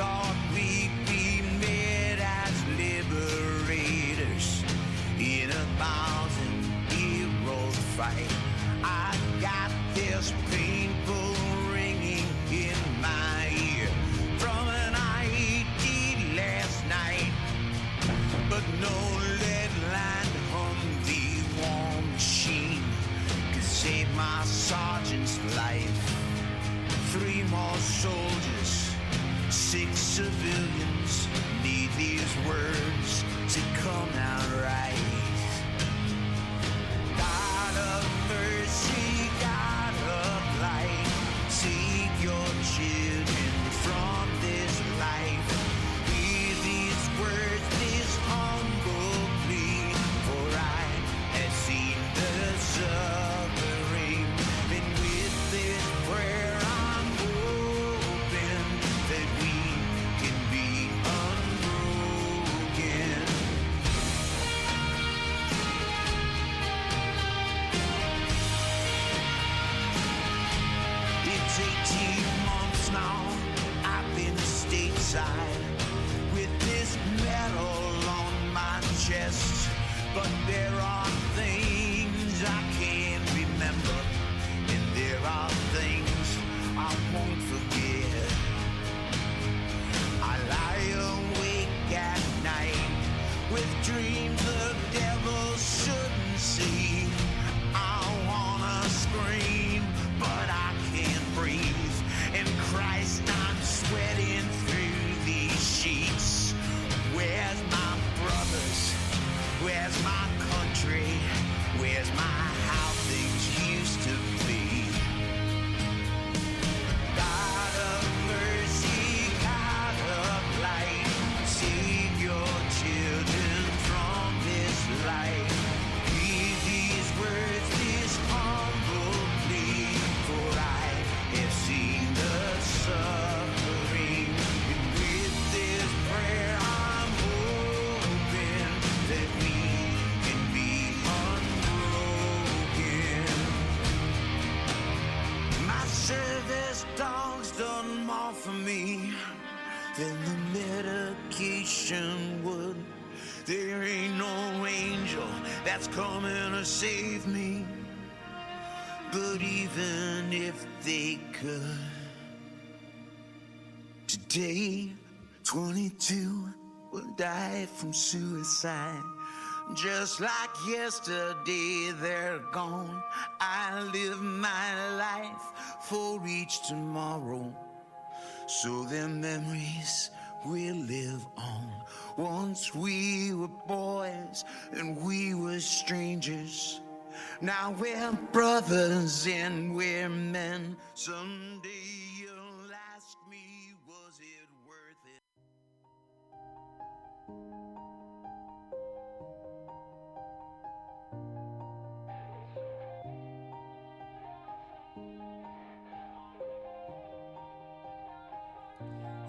thought we'd be met as liberators in a thousand hero fight. I got this. could. Today, 22 will die from suicide. Just like yesterday, they're gone. I live my life for each tomorrow. So their memories will live on. Once we were boys and we were strangers. Now we're brothers and we're men. Someday you'll ask me, was it worth it?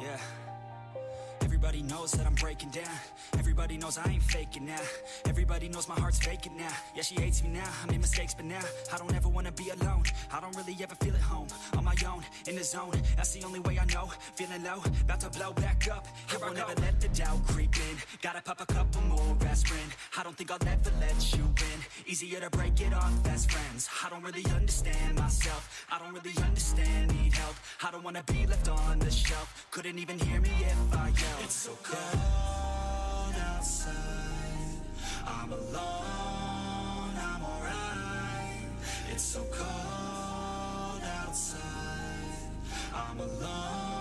Yeah. Everybody knows that I'm breaking down. Everybody knows I ain't now. Everybody knows my heart's vacant now. Yeah, she hates me now. I made mistakes, but now I don't ever wanna be alone. I don't really ever feel at home. On my own, in the zone. That's the only way I know. Feeling low, about to blow back up. Here I won't ever let the doubt creep in. Gotta pop a couple more aspirin. I don't think I'll ever let you in. Easier to break it off best friends. I don't really understand myself. I don't really understand, need help. I don't wanna be left on the shelf. Couldn't even hear me if I yelled. It's so cold outside. I'm alone, I'm alright. It's so cold outside. I'm alone,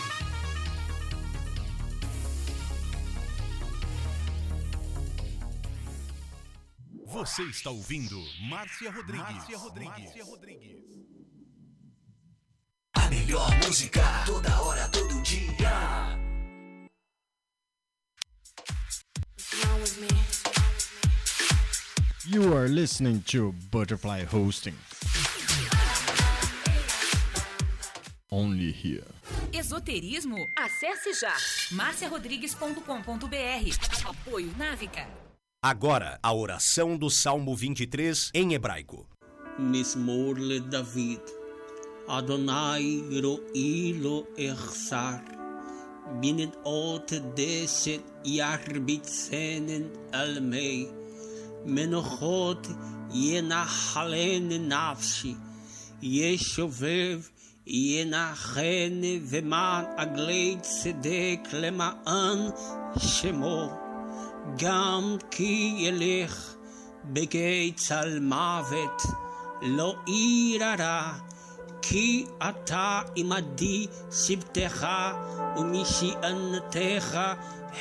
Você está ouvindo Márcia Rodrigues. Márcia Rodrigues. Márcia Rodrigues. A melhor música, toda hora, todo dia. You are listening to Butterfly Hosting. Only here. Esoterismo? Acesse já marciarodrigues.com.br. Apoio Návica. Agora, a oração do Salmo 23 em hebraico. Mismor le David. Adonai ro'i lo echsar. Binnen ot deset yarbitzenen almei. Menochot yenachalen nafshi. Yeshovev yenachen veman agleit tzedek lemaan shemo. גם כי ילך בגיא צל מוות, לא אירא כי אתה עמדי שבטך ומשענתך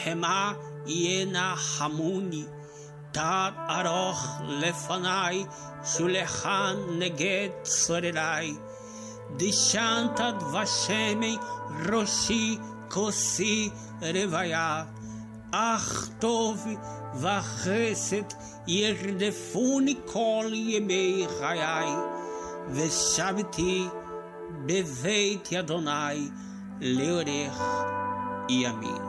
המה ינחמוני. תת ארוך לפניי, שולחן נגד צורריי. דשנת דבשמי ראשי כוסי רוויה. אך טוב וחסד ירדפוני כל ימי חיי, ושבתי בבית אדוני לאורך ימים.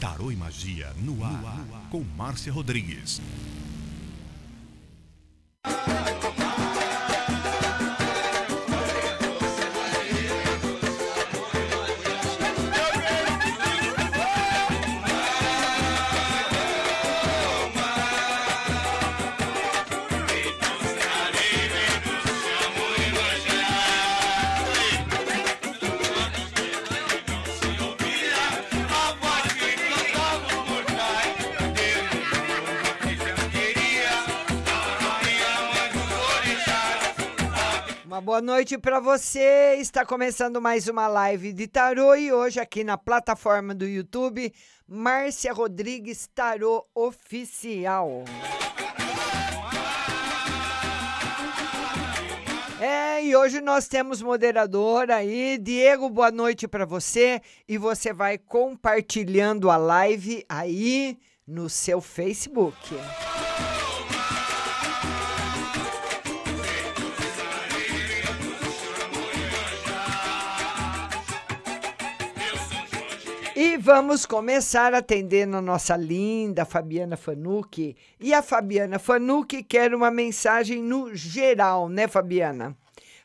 Tarô e Magia no ar, com Márcia Rodrigues. Boa noite para você. Está começando mais uma live de tarô e hoje aqui na plataforma do YouTube, Márcia Rodrigues Tarô Oficial. É, e hoje nós temos moderador aí. Diego, boa noite para você. E você vai compartilhando a live aí no seu Facebook. E vamos começar atendendo a nossa linda Fabiana Fanucchi. E a Fabiana Fanucchi quer uma mensagem no geral, né, Fabiana?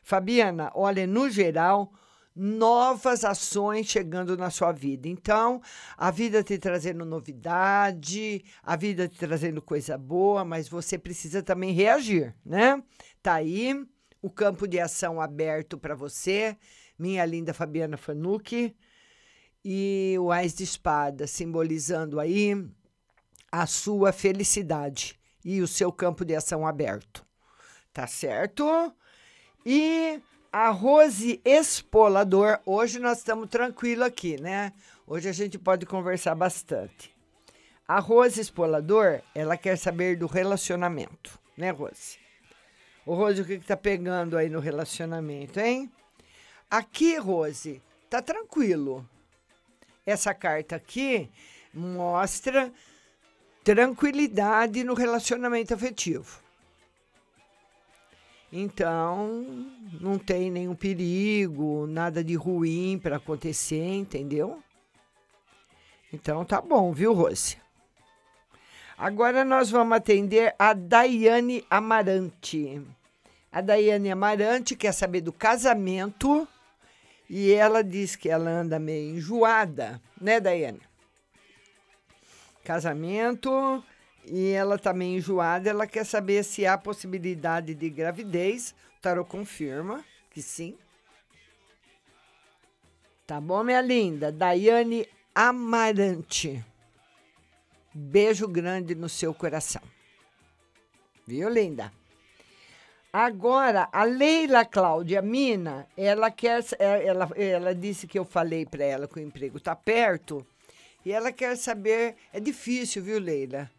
Fabiana, olha, no geral, novas ações chegando na sua vida. Então, a vida te trazendo novidade, a vida te trazendo coisa boa, mas você precisa também reagir, né? Tá aí o campo de ação aberto para você, minha linda Fabiana Fanucchi e o Ás de Espada, simbolizando aí a sua felicidade e o seu campo de ação aberto. Tá certo? E a Rose Espolador, hoje nós estamos tranquilo aqui, né? Hoje a gente pode conversar bastante. A Rose Espolador, ela quer saber do relacionamento, né, Rose? Ô, Rose, o que, que tá pegando aí no relacionamento, hein? Aqui, Rose, tá tranquilo. Essa carta aqui mostra tranquilidade no relacionamento afetivo. Então, não tem nenhum perigo, nada de ruim para acontecer, entendeu? Então tá bom, viu, Rose? Agora nós vamos atender a Daiane Amarante. A Daiane Amarante quer saber do casamento e ela diz que ela anda meio enjoada, né, Daiane? Casamento e ela tá meio enjoada, ela quer saber se há possibilidade de gravidez. O tarot confirma que sim. Tá bom, minha linda? Daiane Amarante. Beijo grande no seu coração. Viu, linda? Agora, a Leila Cláudia Mina, ela quer, é, ela, ela disse que eu falei para ela que o emprego está perto e ela quer saber, é difícil, viu, Leila?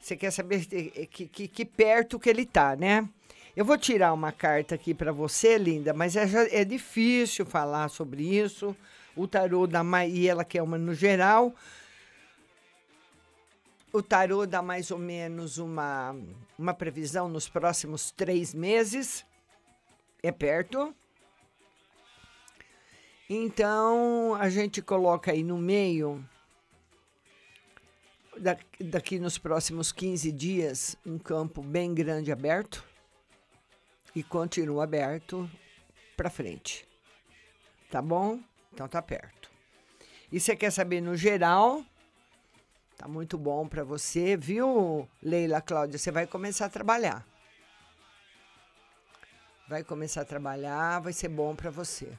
Você quer saber que, que, que perto que ele tá, né? Eu vou tirar uma carta aqui para você, linda, mas é, é difícil falar sobre isso. O tarô da e ela quer uma no geral. O tarô dá mais ou menos uma, uma previsão nos próximos três meses. É perto. Então, a gente coloca aí no meio, daqui nos próximos 15 dias, um campo bem grande aberto. E continua aberto para frente. Tá bom? Então tá perto. E você quer saber no geral? Tá muito bom para você, viu, Leila Cláudia? Você vai começar a trabalhar. Vai começar a trabalhar, vai ser bom para você.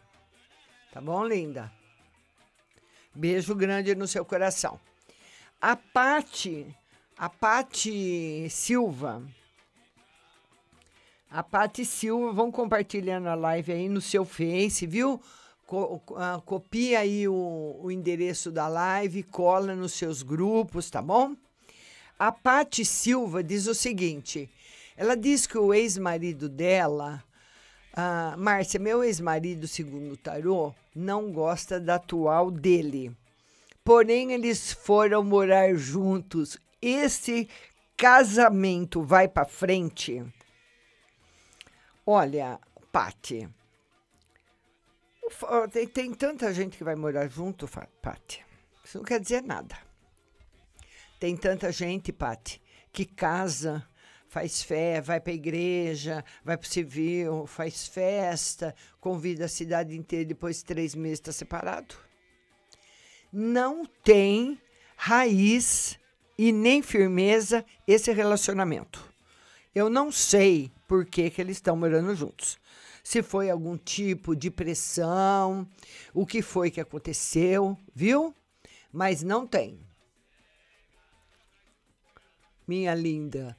Tá bom, linda? Beijo grande no seu coração. A Pati, a Pati Silva. A Pati Silva, vão compartilhando a live aí no seu Face, viu? Co uh, copia aí o, o endereço da live, cola nos seus grupos, tá bom? A Pati Silva diz o seguinte: ela diz que o ex-marido dela, uh, Márcia, meu ex-marido, segundo o tarô, não gosta da atual dele. Porém, eles foram morar juntos. Esse casamento vai para frente? Olha, Pati, tem, tem tanta gente que vai morar junto, Pati. Isso não quer dizer nada. Tem tanta gente, Pati, que casa, faz fé, vai para a igreja, vai para o civil, faz festa, convida a cidade inteira, depois de três meses está separado. Não tem raiz e nem firmeza esse relacionamento. Eu não sei por que, que eles estão morando juntos se foi algum tipo de pressão, o que foi que aconteceu, viu? Mas não tem. Minha linda,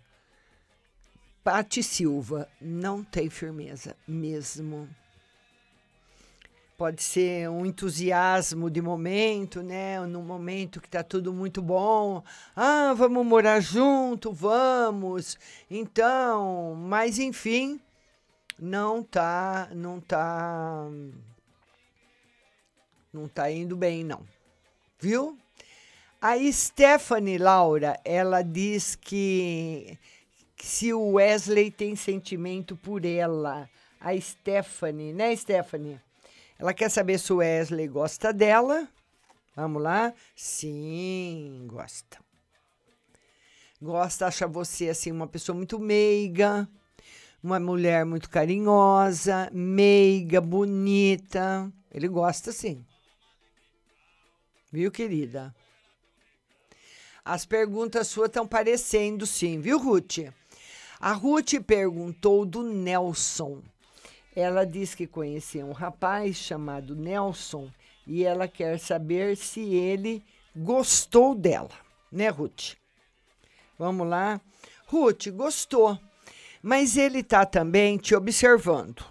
Pati Silva não tem firmeza mesmo. Pode ser um entusiasmo de momento, né? No momento que tá tudo muito bom. Ah, vamos morar junto, vamos. Então, mas enfim, não tá, não tá, não tá indo bem, não. Viu? A Stephanie Laura, ela diz que, que se o Wesley tem sentimento por ela, a Stephanie, né, Stephanie? Ela quer saber se o Wesley gosta dela Vamos lá? Sim, gosta. Gosta, acha você assim uma pessoa muito meiga, uma mulher muito carinhosa, meiga, bonita. Ele gosta sim. Viu, querida? As perguntas suas estão parecendo sim, viu, Ruth? A Ruth perguntou do Nelson. Ela diz que conhecia um rapaz chamado Nelson e ela quer saber se ele gostou dela, né, Ruth? Vamos lá. Ruth, gostou, mas ele tá também te observando.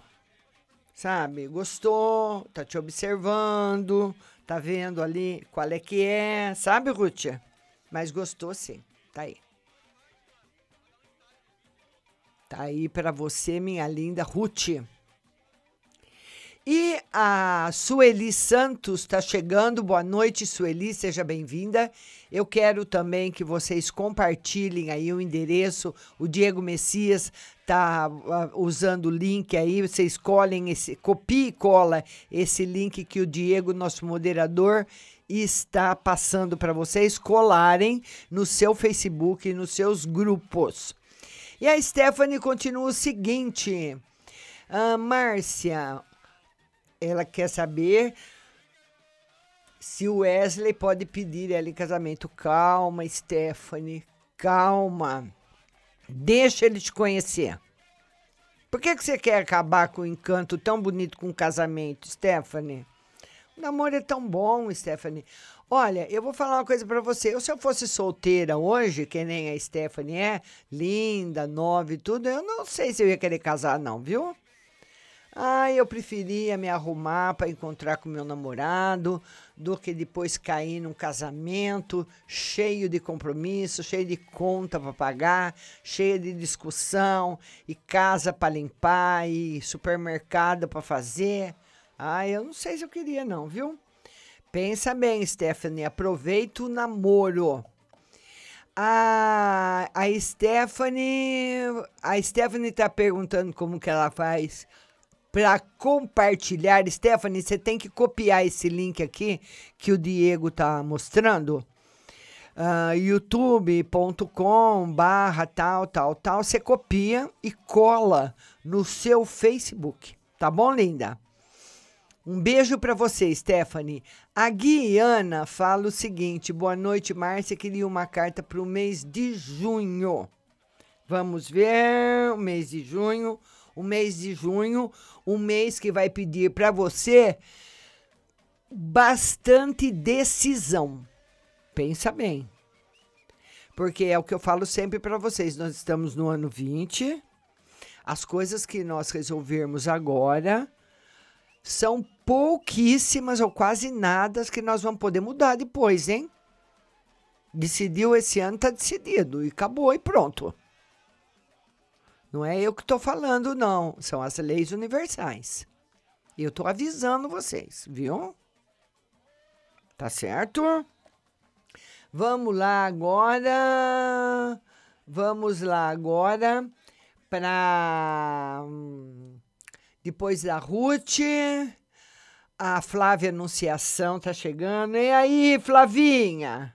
Sabe? Gostou, tá te observando, tá vendo ali qual é que é, sabe, Ruth? Mas gostou sim, tá aí. Tá aí para você, minha linda Ruth. E a Sueli Santos está chegando. Boa noite, Sueli, seja bem-vinda. Eu quero também que vocês compartilhem aí o endereço. O Diego Messias está uh, usando o link aí. Vocês escolhem esse, copia e cola esse link que o Diego, nosso moderador, está passando para vocês colarem no seu Facebook e nos seus grupos. E a Stephanie continua o seguinte. Ah, Márcia, ela quer saber se o Wesley pode pedir ela em casamento. Calma, Stephanie, calma. Deixa ele te conhecer. Por que, que você quer acabar com o encanto tão bonito com o casamento, Stephanie? O namoro é tão bom, Stephanie. Olha, eu vou falar uma coisa para você. Eu, se eu fosse solteira hoje, que nem a Stephanie é, linda, nova e tudo, eu não sei se eu ia querer casar, não, viu? Ah, eu preferia me arrumar para encontrar com meu namorado do que depois cair num casamento cheio de compromisso, cheio de conta para pagar, cheio de discussão e casa para limpar e supermercado para fazer. Ah, eu não sei se eu queria não, viu? Pensa bem, Stephanie, aproveita o namoro. A, a Stephanie, a Stephanie tá perguntando como que ela faz para compartilhar. Stephanie, você tem que copiar esse link aqui que o Diego tá mostrando. Uh, youtube.com barra tal, tal, tal. Você copia e cola no seu Facebook. Tá bom, linda? Um beijo para você, Stephanie. A Guiana fala o seguinte: boa noite, Márcia. Queria uma carta para o mês de junho. Vamos ver, o mês de junho o mês de junho, um mês que vai pedir para você bastante decisão. Pensa bem. Porque é o que eu falo sempre para vocês, nós estamos no ano 20. As coisas que nós resolvermos agora são pouquíssimas ou quase nada que nós vamos poder mudar depois, hein? Decidiu esse ano, tá decidido e acabou e pronto. Não é eu que estou falando, não. São as leis universais. Eu estou avisando vocês, viu? Tá certo? Vamos lá agora. Vamos lá agora para. Depois da Ruth. A Flávia Anunciação tá chegando. E aí, Flavinha?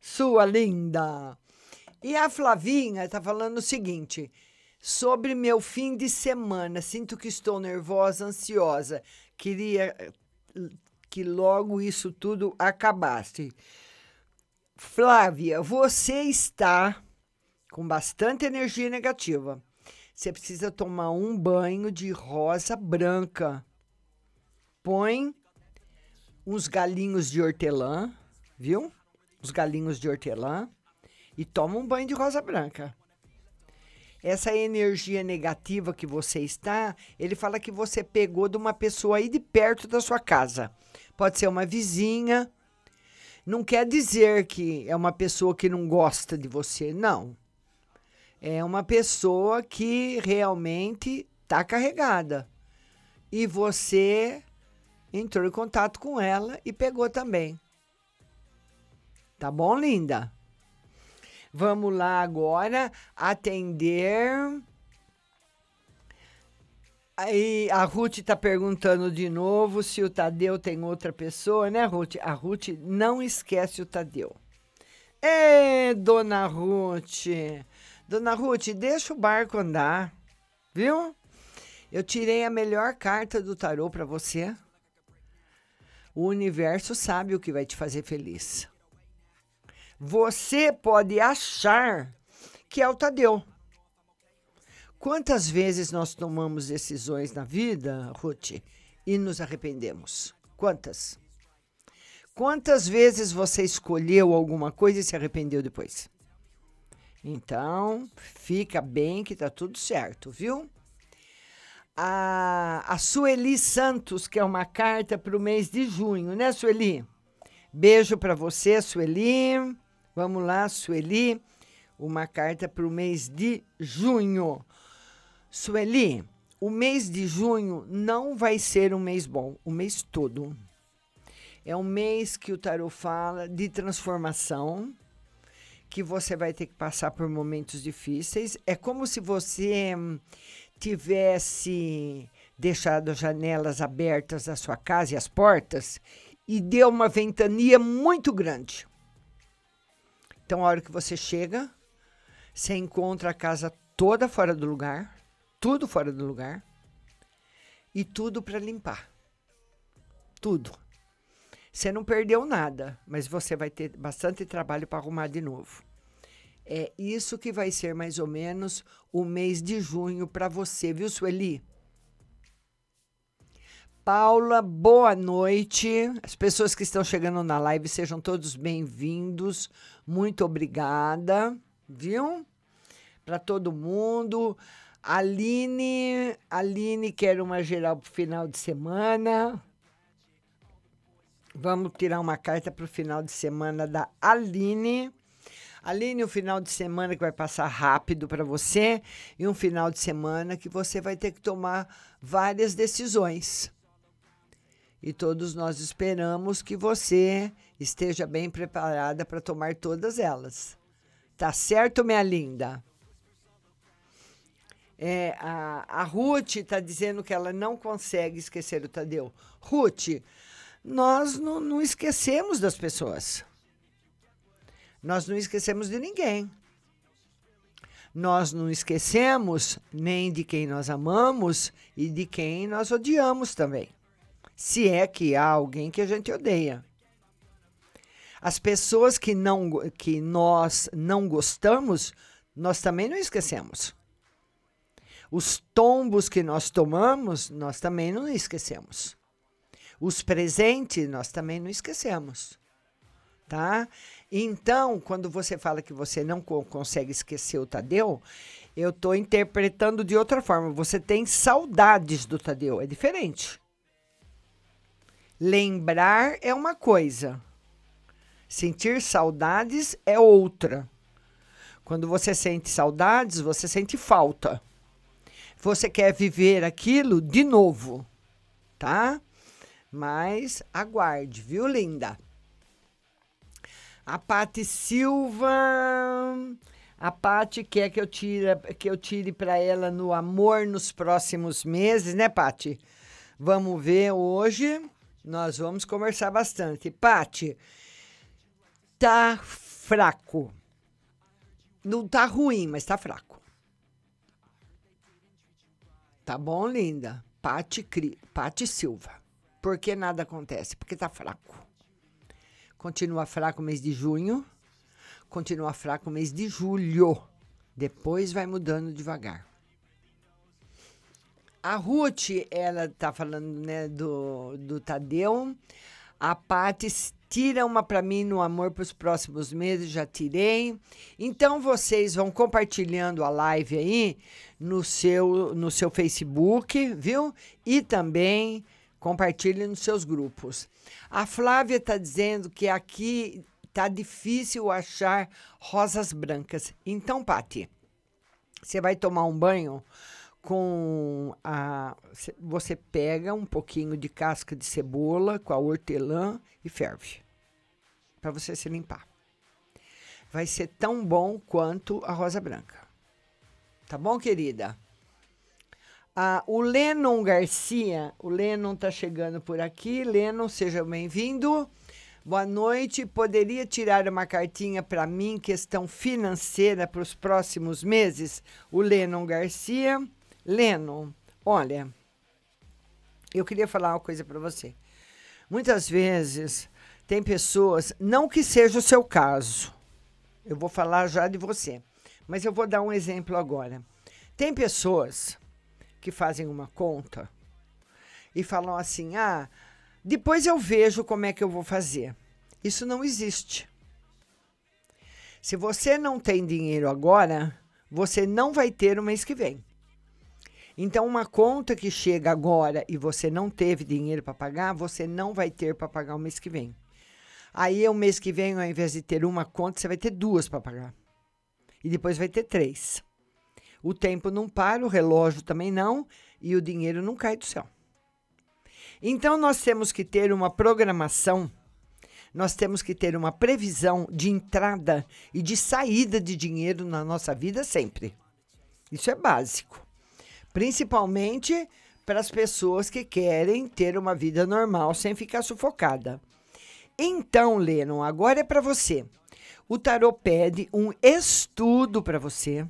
Sua linda. E a Flavinha tá falando o seguinte: Sobre meu fim de semana, sinto que estou nervosa, ansiosa. Queria que logo isso tudo acabasse. Flávia, você está com bastante energia negativa. Você precisa tomar um banho de rosa branca. Põe uns galinhos de hortelã, viu? Os galinhos de hortelã e toma um banho de rosa branca essa energia negativa que você está, ele fala que você pegou de uma pessoa aí de perto da sua casa. Pode ser uma vizinha. Não quer dizer que é uma pessoa que não gosta de você, não. É uma pessoa que realmente está carregada. E você entrou em contato com ela e pegou também. Tá bom, linda? Vamos lá agora atender Aí a Ruth está perguntando de novo se o Tadeu tem outra pessoa, né, Ruth? A Ruth não esquece o Tadeu. Ê, dona Ruth! Dona Ruth, deixa o barco andar, viu? Eu tirei a melhor carta do tarô para você. O universo sabe o que vai te fazer feliz. Você pode achar que é o Tadeu. Quantas vezes nós tomamos decisões na vida, Ruth, e nos arrependemos? Quantas? Quantas vezes você escolheu alguma coisa e se arrependeu depois? Então, fica bem que tá tudo certo, viu? A, a Sueli Santos, que é uma carta para o mês de junho, né, Sueli? Beijo para você, Sueli. Vamos lá, Sueli. Uma carta para o mês de junho. Sueli, o mês de junho não vai ser um mês bom, o mês todo. É um mês que o tarot fala de transformação, que você vai ter que passar por momentos difíceis. É como se você hum, tivesse deixado as janelas abertas da sua casa e as portas e deu uma ventania muito grande. Então, a hora que você chega, você encontra a casa toda fora do lugar, tudo fora do lugar e tudo para limpar. Tudo. Você não perdeu nada, mas você vai ter bastante trabalho para arrumar de novo. É isso que vai ser mais ou menos o mês de junho para você, viu, Sueli? Paula, boa noite. As pessoas que estão chegando na live, sejam todos bem-vindos. Muito obrigada, viu? Para todo mundo. Aline, Aline quer uma geral para final de semana. Vamos tirar uma carta para o final de semana da Aline. Aline, um final de semana que vai passar rápido para você e um final de semana que você vai ter que tomar várias decisões. E todos nós esperamos que você esteja bem preparada para tomar todas elas. Tá certo, minha linda? É, a, a Ruth está dizendo que ela não consegue esquecer o Tadeu. Ruth, nós não, não esquecemos das pessoas. Nós não esquecemos de ninguém. Nós não esquecemos nem de quem nós amamos e de quem nós odiamos também. Se é que há alguém que a gente odeia. As pessoas que, não, que nós não gostamos, nós também não esquecemos. Os tombos que nós tomamos, nós também não esquecemos. Os presentes, nós também não esquecemos. Tá? Então, quando você fala que você não co consegue esquecer o Tadeu, eu estou interpretando de outra forma. Você tem saudades do Tadeu, é diferente. Lembrar é uma coisa, sentir saudades é outra. Quando você sente saudades, você sente falta você quer viver aquilo de novo, tá? Mas aguarde, viu, linda? A Pati Silva, a Pati quer que eu tire que eu tire para ela no amor nos próximos meses, né, Pati? Vamos ver hoje. Nós vamos conversar bastante. Pati, tá fraco. Não tá ruim, mas tá fraco. Tá bom, linda? Pati, Pati Silva. Por que nada acontece? Porque tá fraco. Continua fraco o mês de junho. Continua fraco o mês de julho. Depois vai mudando devagar. A Ruth, ela tá falando né, do, do Tadeu. A Paty tira uma para mim no amor para os próximos meses, já tirei. Então vocês vão compartilhando a live aí no seu no seu Facebook, viu? E também compartilhe nos seus grupos. A Flávia está dizendo que aqui tá difícil achar rosas brancas. Então, Pati, você vai tomar um banho com a. Você pega um pouquinho de casca de cebola com a hortelã e ferve. Para você se limpar. Vai ser tão bom quanto a rosa branca. Tá bom, querida? Ah, o Lennon Garcia, o Lennon tá chegando por aqui. Lennon, seja bem-vindo. Boa noite. Poderia tirar uma cartinha para mim, questão financeira para os próximos meses? O Lennon Garcia. Lennon, olha, eu queria falar uma coisa para você. Muitas vezes tem pessoas, não que seja o seu caso, eu vou falar já de você, mas eu vou dar um exemplo agora. Tem pessoas que fazem uma conta e falam assim: ah, depois eu vejo como é que eu vou fazer. Isso não existe. Se você não tem dinheiro agora, você não vai ter o mês que vem. Então, uma conta que chega agora e você não teve dinheiro para pagar, você não vai ter para pagar o mês que vem. Aí, o mês que vem, ao invés de ter uma conta, você vai ter duas para pagar. E depois vai ter três. O tempo não para, o relógio também não, e o dinheiro não cai do céu. Então, nós temos que ter uma programação, nós temos que ter uma previsão de entrada e de saída de dinheiro na nossa vida sempre. Isso é básico. Principalmente para as pessoas que querem ter uma vida normal sem ficar sufocada. Então, Lennon, agora é para você. O tarot pede um estudo para você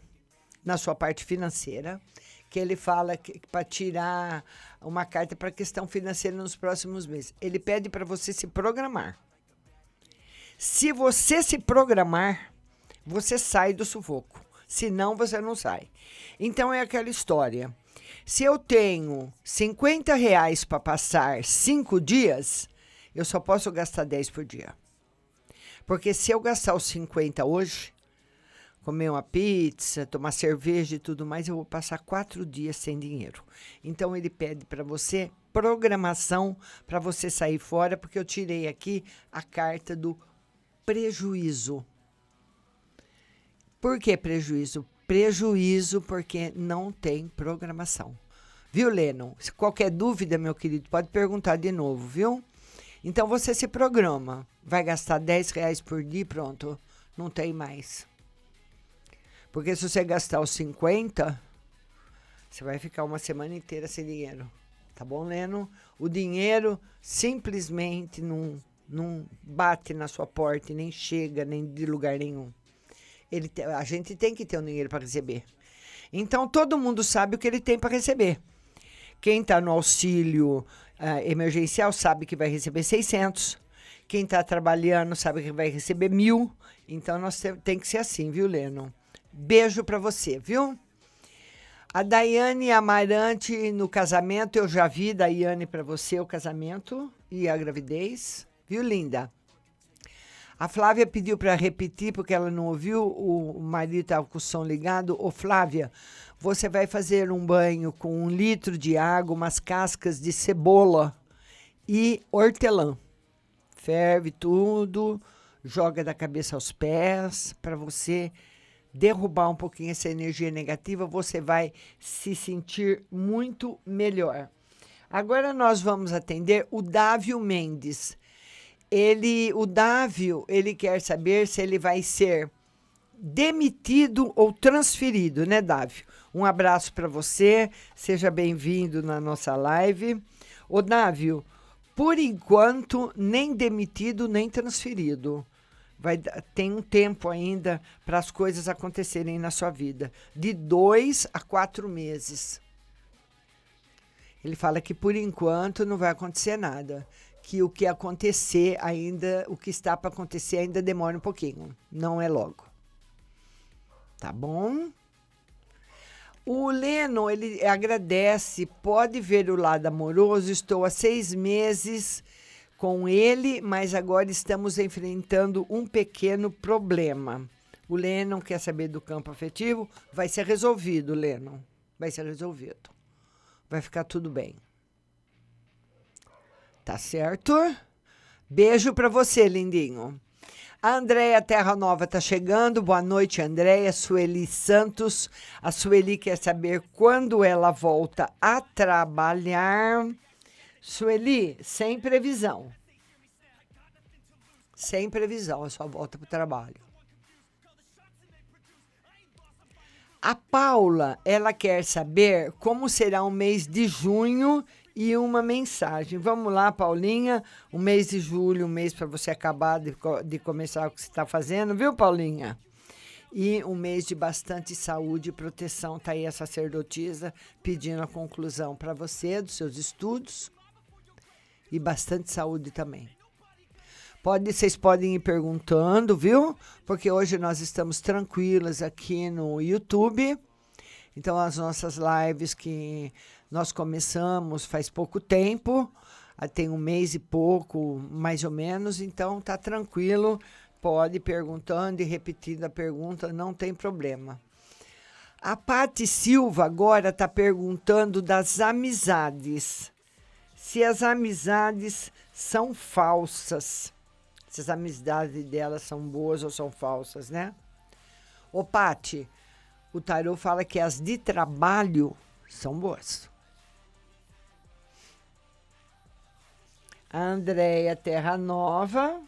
na sua parte financeira, que ele fala para tirar uma carta para questão financeira nos próximos meses. Ele pede para você se programar. Se você se programar, você sai do sufoco. Senão você não sai. Então é aquela história. Se eu tenho 50 reais para passar cinco dias, eu só posso gastar 10 por dia. Porque se eu gastar os 50 hoje, comer uma pizza, tomar cerveja e tudo mais, eu vou passar quatro dias sem dinheiro. Então ele pede para você programação para você sair fora, porque eu tirei aqui a carta do prejuízo. Por que prejuízo? Prejuízo porque não tem programação. Viu, Lennon? Se qualquer dúvida, meu querido, pode perguntar de novo, viu? Então você se programa. Vai gastar 10 reais por dia pronto. Não tem mais. Porque se você gastar os 50, você vai ficar uma semana inteira sem dinheiro. Tá bom, Leno? O dinheiro simplesmente não, não bate na sua porta nem chega nem de lugar nenhum. Ele te, a gente tem que ter um dinheiro para receber. Então todo mundo sabe o que ele tem para receber. Quem está no auxílio uh, emergencial sabe que vai receber 600. Quem está trabalhando sabe que vai receber mil. Então nós te, tem que ser assim, viu, Leno? Beijo para você, viu? A Daiane Amarante no casamento, eu já vi, Daiane, para você o casamento e a gravidez, viu, linda? A Flávia pediu para repetir porque ela não ouviu, o marido estava com o som ligado. Ô, Flávia, você vai fazer um banho com um litro de água, umas cascas de cebola e hortelã. Ferve tudo, joga da cabeça aos pés para você derrubar um pouquinho essa energia negativa, você vai se sentir muito melhor. Agora nós vamos atender o Dávio Mendes. Ele, o Dávio, ele quer saber se ele vai ser demitido ou transferido, né, Dávio? Um abraço para você, seja bem-vindo na nossa live. O Dávio, por enquanto, nem demitido nem transferido vai tem um tempo ainda para as coisas acontecerem na sua vida, de dois a quatro meses. Ele fala que por enquanto não vai acontecer nada, que o que acontecer ainda, o que está para acontecer ainda demora um pouquinho, não é logo. Tá bom? O Leno, ele agradece, pode ver o lado amoroso. Estou há seis meses com ele, mas agora estamos enfrentando um pequeno problema. O Lennon quer saber do campo afetivo, vai ser resolvido, Lennon. Vai ser resolvido. Vai ficar tudo bem. Tá certo? Beijo para você, lindinho. A Andréia Terra Nova está chegando. Boa noite, Andréia. Sueli Santos. A Sueli quer saber quando ela volta a trabalhar. Sueli, sem previsão. Sem previsão, a sua volta para o trabalho. A Paula, ela quer saber como será o mês de junho e uma mensagem. Vamos lá, Paulinha. O mês de julho, um mês para você acabar de, de começar o que você está fazendo, viu, Paulinha? E um mês de bastante saúde e proteção. Tá aí a sacerdotisa pedindo a conclusão para você dos seus estudos e bastante saúde também. Pode, vocês podem ir perguntando, viu? Porque hoje nós estamos tranquilas aqui no YouTube. Então, as nossas lives que nós começamos faz pouco tempo, ah, tem um mês e pouco, mais ou menos, então tá tranquilo. Pode ir perguntando e repetindo a pergunta, não tem problema. A Pati Silva agora está perguntando das amizades. Se as amizades são falsas. Se as amizades delas são boas ou são falsas, né? Ô, Pati, o tarô fala que as de trabalho são boas. A Andréia Terra Nova.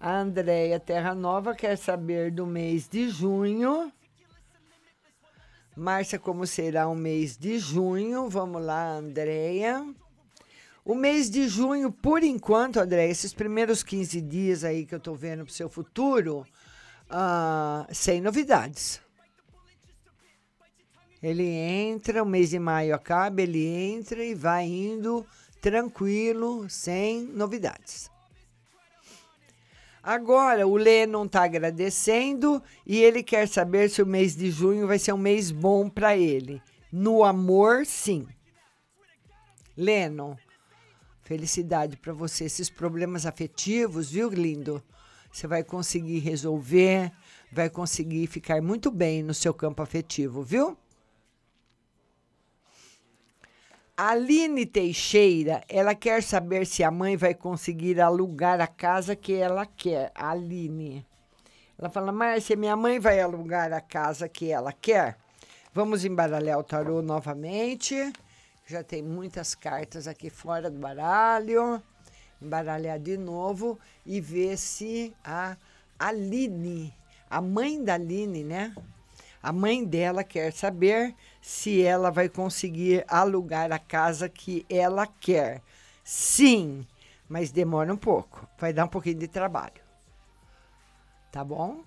A Andréia Terra Nova quer saber do mês de junho. Márcia, como será o mês de junho? Vamos lá, Andréia. O mês de junho, por enquanto, André, esses primeiros 15 dias aí que eu tô vendo pro seu futuro, ah, sem novidades. Ele entra, o mês de maio acaba, ele entra e vai indo tranquilo, sem novidades. Agora, o Lennon está agradecendo e ele quer saber se o mês de junho vai ser um mês bom para ele. No amor, sim. Lennon, felicidade para você. Esses problemas afetivos, viu, lindo? Você vai conseguir resolver, vai conseguir ficar muito bem no seu campo afetivo, viu? A Aline Teixeira, ela quer saber se a mãe vai conseguir alugar a casa que ela quer. Aline. Ela fala, Márcia, minha mãe vai alugar a casa que ela quer? Vamos embaralhar o tarô novamente. Já tem muitas cartas aqui fora do baralho. Embaralhar de novo e ver se a Aline, a mãe da Aline, né? A mãe dela quer saber se ela vai conseguir alugar a casa que ela quer. Sim, mas demora um pouco. Vai dar um pouquinho de trabalho. Tá bom?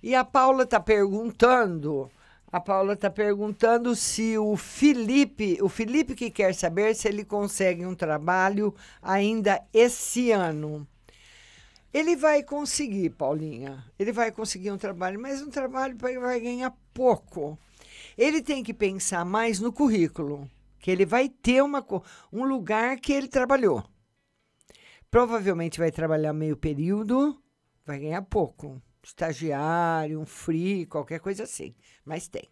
E a Paula está perguntando. A Paula está perguntando se o Felipe, o Felipe que quer saber se ele consegue um trabalho ainda esse ano. Ele vai conseguir, Paulinha. Ele vai conseguir um trabalho, mas um trabalho para ele vai ganhar pouco. Ele tem que pensar mais no currículo, que ele vai ter uma, um lugar que ele trabalhou. Provavelmente vai trabalhar meio período, vai ganhar pouco. Estagiário, um free, qualquer coisa assim. Mas tem.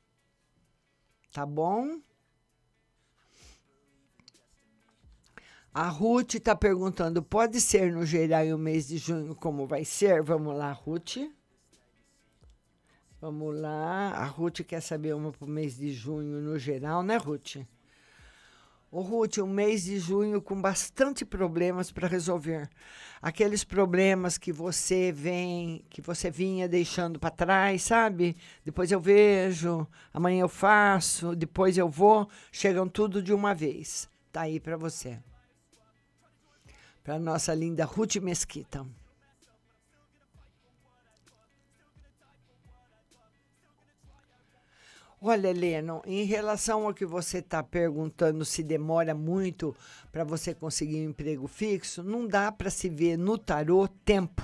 Tá bom? A Ruth está perguntando: pode ser no geral o mês de junho como vai ser? Vamos lá, Ruth. Vamos lá. A Ruth quer saber uma para o mês de junho no geral, né, Ruth? Ô, Ruth, um mês de junho com bastante problemas para resolver. Aqueles problemas que você vem, que você vinha deixando para trás, sabe? Depois eu vejo, amanhã eu faço, depois eu vou, chegam tudo de uma vez. Tá aí para você para nossa linda Ruth Mesquita. Olha, Leno, em relação ao que você está perguntando se demora muito para você conseguir um emprego fixo, não dá para se ver no tarô tempo.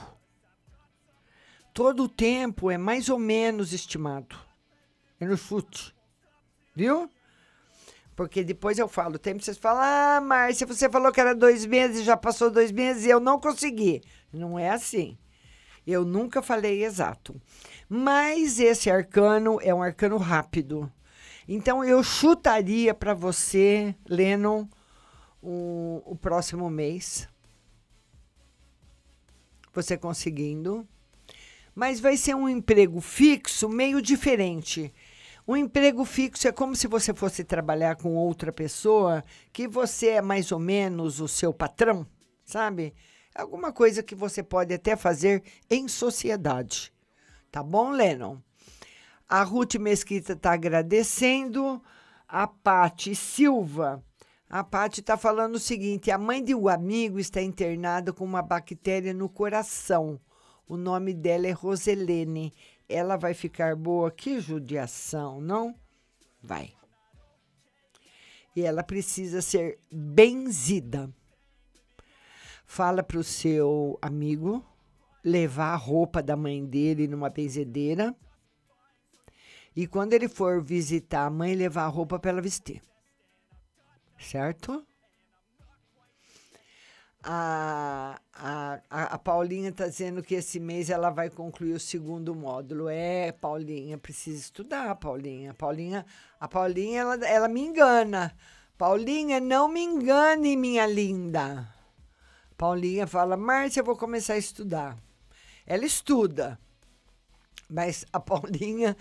Todo o tempo é mais ou menos estimado. É no chute. Viu? Porque depois eu falo, tempo vocês falam, ah, Márcia, você falou que era dois meses, já passou dois meses e eu não consegui. Não é assim. Eu nunca falei exato. Mas esse arcano é um arcano rápido. Então eu chutaria para você, Lennon, o, o próximo mês. Você conseguindo. Mas vai ser um emprego fixo meio diferente. Um emprego fixo é como se você fosse trabalhar com outra pessoa que você é mais ou menos o seu patrão, sabe? Alguma coisa que você pode até fazer em sociedade. Tá bom, Lennon? A Ruth Mesquita está agradecendo. A Pati Silva. A Pati está falando o seguinte: a mãe de um amigo está internada com uma bactéria no coração. O nome dela é Roselene. Ela vai ficar boa? Que judiação, não? Vai. E ela precisa ser benzida. Fala para o seu amigo levar a roupa da mãe dele numa benzedeira. E quando ele for visitar a mãe, levar a roupa para ela vestir. Certo? A, a, a, Paulinha está dizendo que esse mês ela vai concluir o segundo módulo. É, Paulinha, precisa estudar, Paulinha. Paulinha, a Paulinha, ela, ela me engana. Paulinha, não me engane, minha linda. Paulinha fala, Márcia, eu vou começar a estudar. Ela estuda, mas a Paulinha,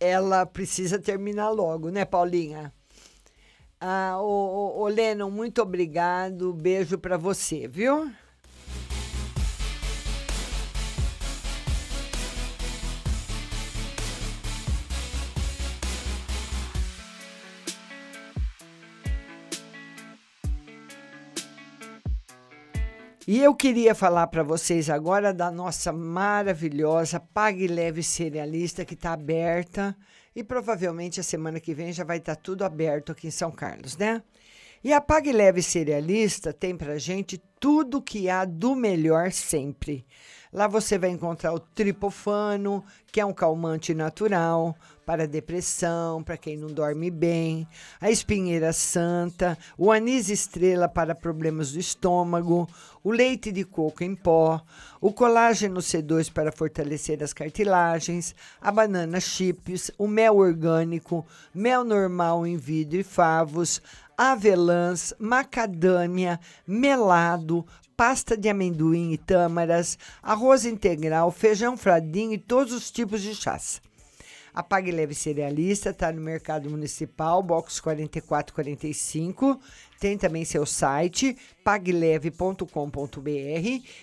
ela precisa terminar logo, né, Paulinha? Ah, ô, ô, Lennon, muito obrigado. Beijo para você, viu? E eu queria falar para vocês agora da nossa maravilhosa Pague Leve Cerealista que está aberta e provavelmente a semana que vem já vai estar tudo aberto aqui em São Carlos, né? E a Pague Leve Cerealista tem para gente tudo que há do melhor sempre. Lá você vai encontrar o tripofano, que é um calmante natural para depressão, para quem não dorme bem, a espinheira santa, o anis estrela para problemas do estômago, o leite de coco em pó, o colágeno C2 para fortalecer as cartilagens, a banana chips, o mel orgânico, mel normal em vidro e favos, avelãs, macadâmia, melado, pasta de amendoim e tâmaras, arroz integral, feijão fradinho e todos os tipos de chás. A Pague Leve Cerealista está no Mercado Municipal, box 4445. Tem também seu site, pagleve.com.br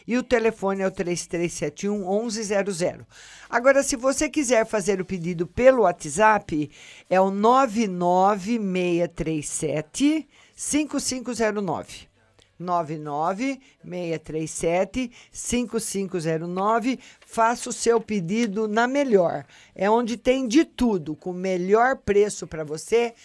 e o telefone é o 3371 1100. Agora, se você quiser fazer o pedido pelo WhatsApp, é o 99637 5509. 99637 5509. Faça o seu pedido na melhor. É onde tem de tudo, com o melhor preço para você.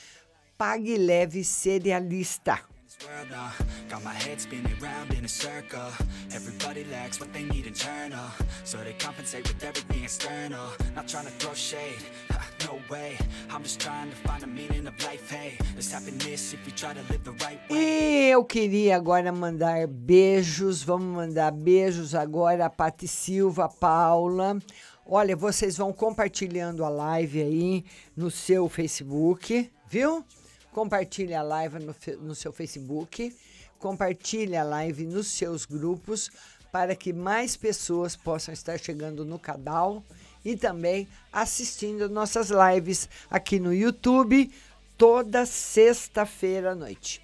Pague leve cerealista. World now. Got my head spinning round in a circle. Everybody lacks what they need internal. So they compensate with everything external. Not trying to throw shade, ha, no way. I'm just trying to find meaning of life. Hey, happiness if you try to live the right way. Eu queria agora mandar beijos. Vamos mandar beijos agora a Pati Silva, Paula. Olha, vocês vão compartilhando a live aí no seu Facebook, viu? Compartilhe a live no, no seu Facebook, compartilhe a live nos seus grupos para que mais pessoas possam estar chegando no canal e também assistindo nossas lives aqui no YouTube toda sexta-feira à noite.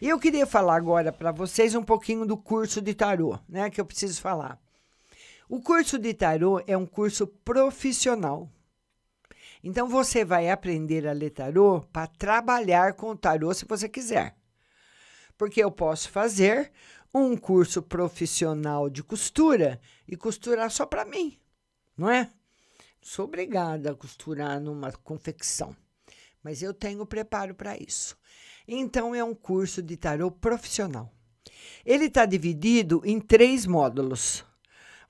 E eu queria falar agora para vocês um pouquinho do curso de tarô, né, que eu preciso falar. O curso de tarô é um curso profissional. Então você vai aprender a ler tarô para trabalhar com o tarô se você quiser. Porque eu posso fazer um curso profissional de costura e costurar só para mim, não é? Sou obrigada a costurar numa confecção, mas eu tenho preparo para isso. Então é um curso de tarô profissional. Ele está dividido em três módulos.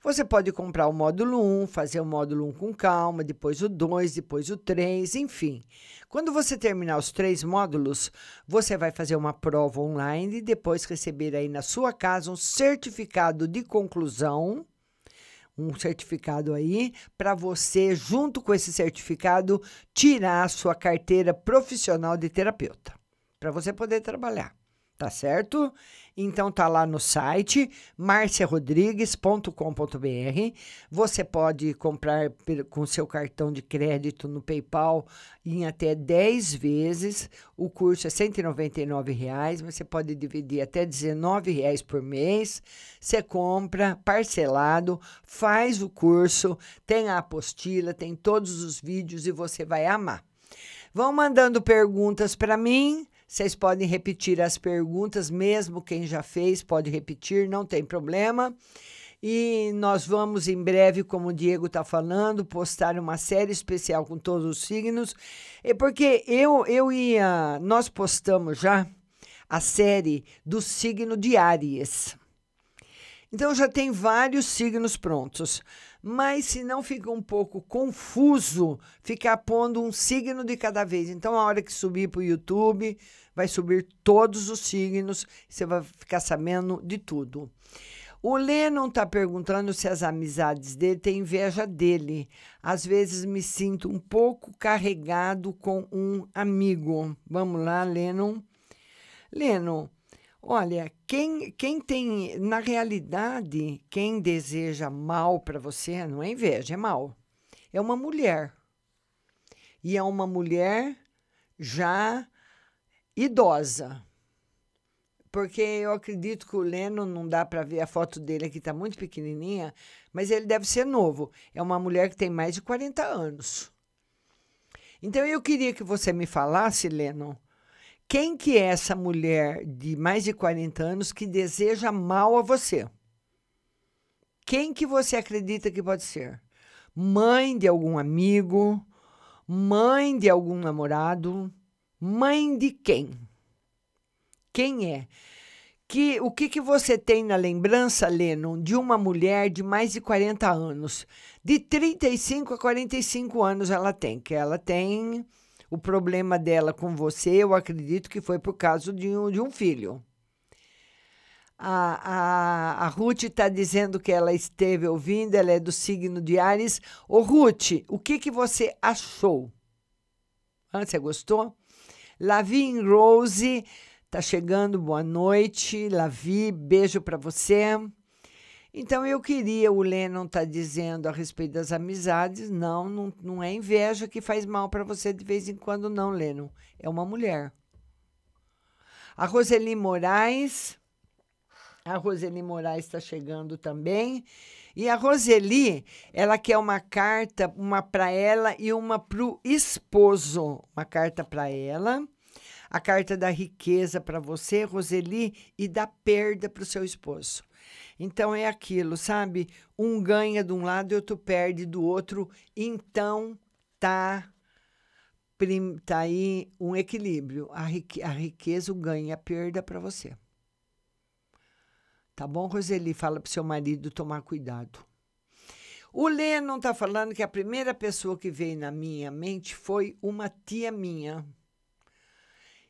Você pode comprar o módulo 1, fazer o módulo 1 com calma, depois o 2, depois o 3, enfim. Quando você terminar os três módulos, você vai fazer uma prova online e depois receber aí na sua casa um certificado de conclusão, um certificado aí, para você, junto com esse certificado, tirar a sua carteira profissional de terapeuta, para você poder trabalhar, tá certo? Então tá lá no site marciarodrigues.com.br. Você pode comprar com seu cartão de crédito no PayPal em até 10 vezes. O curso é 199 reais, mas você pode dividir até 19 reais por mês. Você compra parcelado, faz o curso, tem a apostila, tem todos os vídeos e você vai amar. Vão mandando perguntas para mim. Vocês podem repetir as perguntas, mesmo quem já fez pode repetir, não tem problema. E nós vamos em breve, como o Diego está falando, postar uma série especial com todos os signos. É porque eu, eu ia. Nós postamos já a série do signo de Áries. Então já tem vários signos prontos. Mas se não fica um pouco confuso, ficar pondo um signo de cada vez. Então, a hora que subir para o YouTube, vai subir todos os signos, você vai ficar sabendo de tudo. O Lennon está perguntando se as amizades dele têm inveja dele. Às vezes me sinto um pouco carregado com um amigo. Vamos lá, Lennon. Lennon, olha, quem, quem tem, na realidade, quem deseja mal para você não é inveja, é mal. É uma mulher. E é uma mulher já idosa. Porque eu acredito que o Leno não dá para ver a foto dele aqui, está muito pequenininha, mas ele deve ser novo. É uma mulher que tem mais de 40 anos. Então eu queria que você me falasse, Leno, quem que é essa mulher de mais de 40 anos que deseja mal a você? Quem que você acredita que pode ser? Mãe de algum amigo? Mãe de algum namorado? Mãe de quem? Quem é? Que, o que, que você tem na lembrança, Lennon, de uma mulher de mais de 40 anos? De 35 a 45 anos ela tem, que ela tem o problema dela com você, eu acredito que foi por causa de um, de um filho. A, a, a Ruth está dizendo que ela esteve ouvindo, ela é do signo de Ares. Ô, Ruth, o que, que você achou? Ah, você gostou? Lavin Rose tá chegando, boa noite. Lavi, beijo para você. Então eu queria, o Lennon tá dizendo a respeito das amizades, não, não, não é inveja que faz mal para você de vez em quando, não, Lennon. É uma mulher. A Roseli Moraes, a Roseli Moraes está chegando também. E a Roseli, ela quer uma carta, uma para ela e uma para o esposo. Uma carta para ela, a carta da riqueza para você, Roseli, e da perda para o seu esposo. Então é aquilo, sabe? Um ganha de um lado e outro perde do outro. Então tá, tá aí um equilíbrio. A, a riqueza, o ganho a perda para você. Tá bom, Roseli? Fala pro seu marido tomar cuidado. O Lennon tá falando que a primeira pessoa que veio na minha mente foi uma tia minha.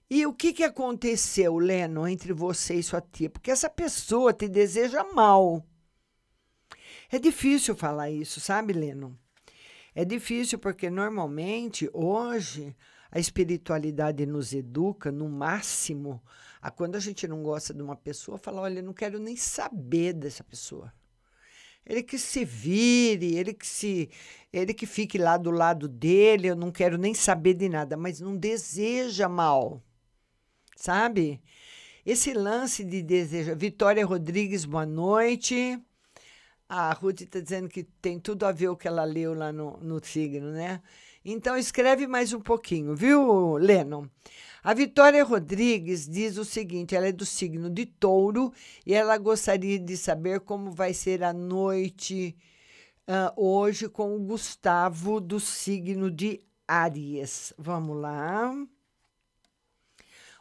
E o que, que aconteceu, Lennon, entre você e sua tia? Porque essa pessoa te deseja mal. É difícil falar isso, sabe, Lennon? É difícil porque normalmente hoje a espiritualidade nos educa no máximo a quando a gente não gosta de uma pessoa, fala, olha, eu não quero nem saber dessa pessoa. Ele que se vire, ele que se, ele que fique lá do lado dele, eu não quero nem saber de nada, mas não deseja mal. Sabe? Esse lance de desejo. Vitória Rodrigues, boa noite. A Ruth está dizendo que tem tudo a ver o que ela leu lá no, no signo, né? Então escreve mais um pouquinho, viu, Lennon? A Vitória Rodrigues diz o seguinte: ela é do signo de touro e ela gostaria de saber como vai ser a noite ah, hoje com o Gustavo do signo de Áries. Vamos lá.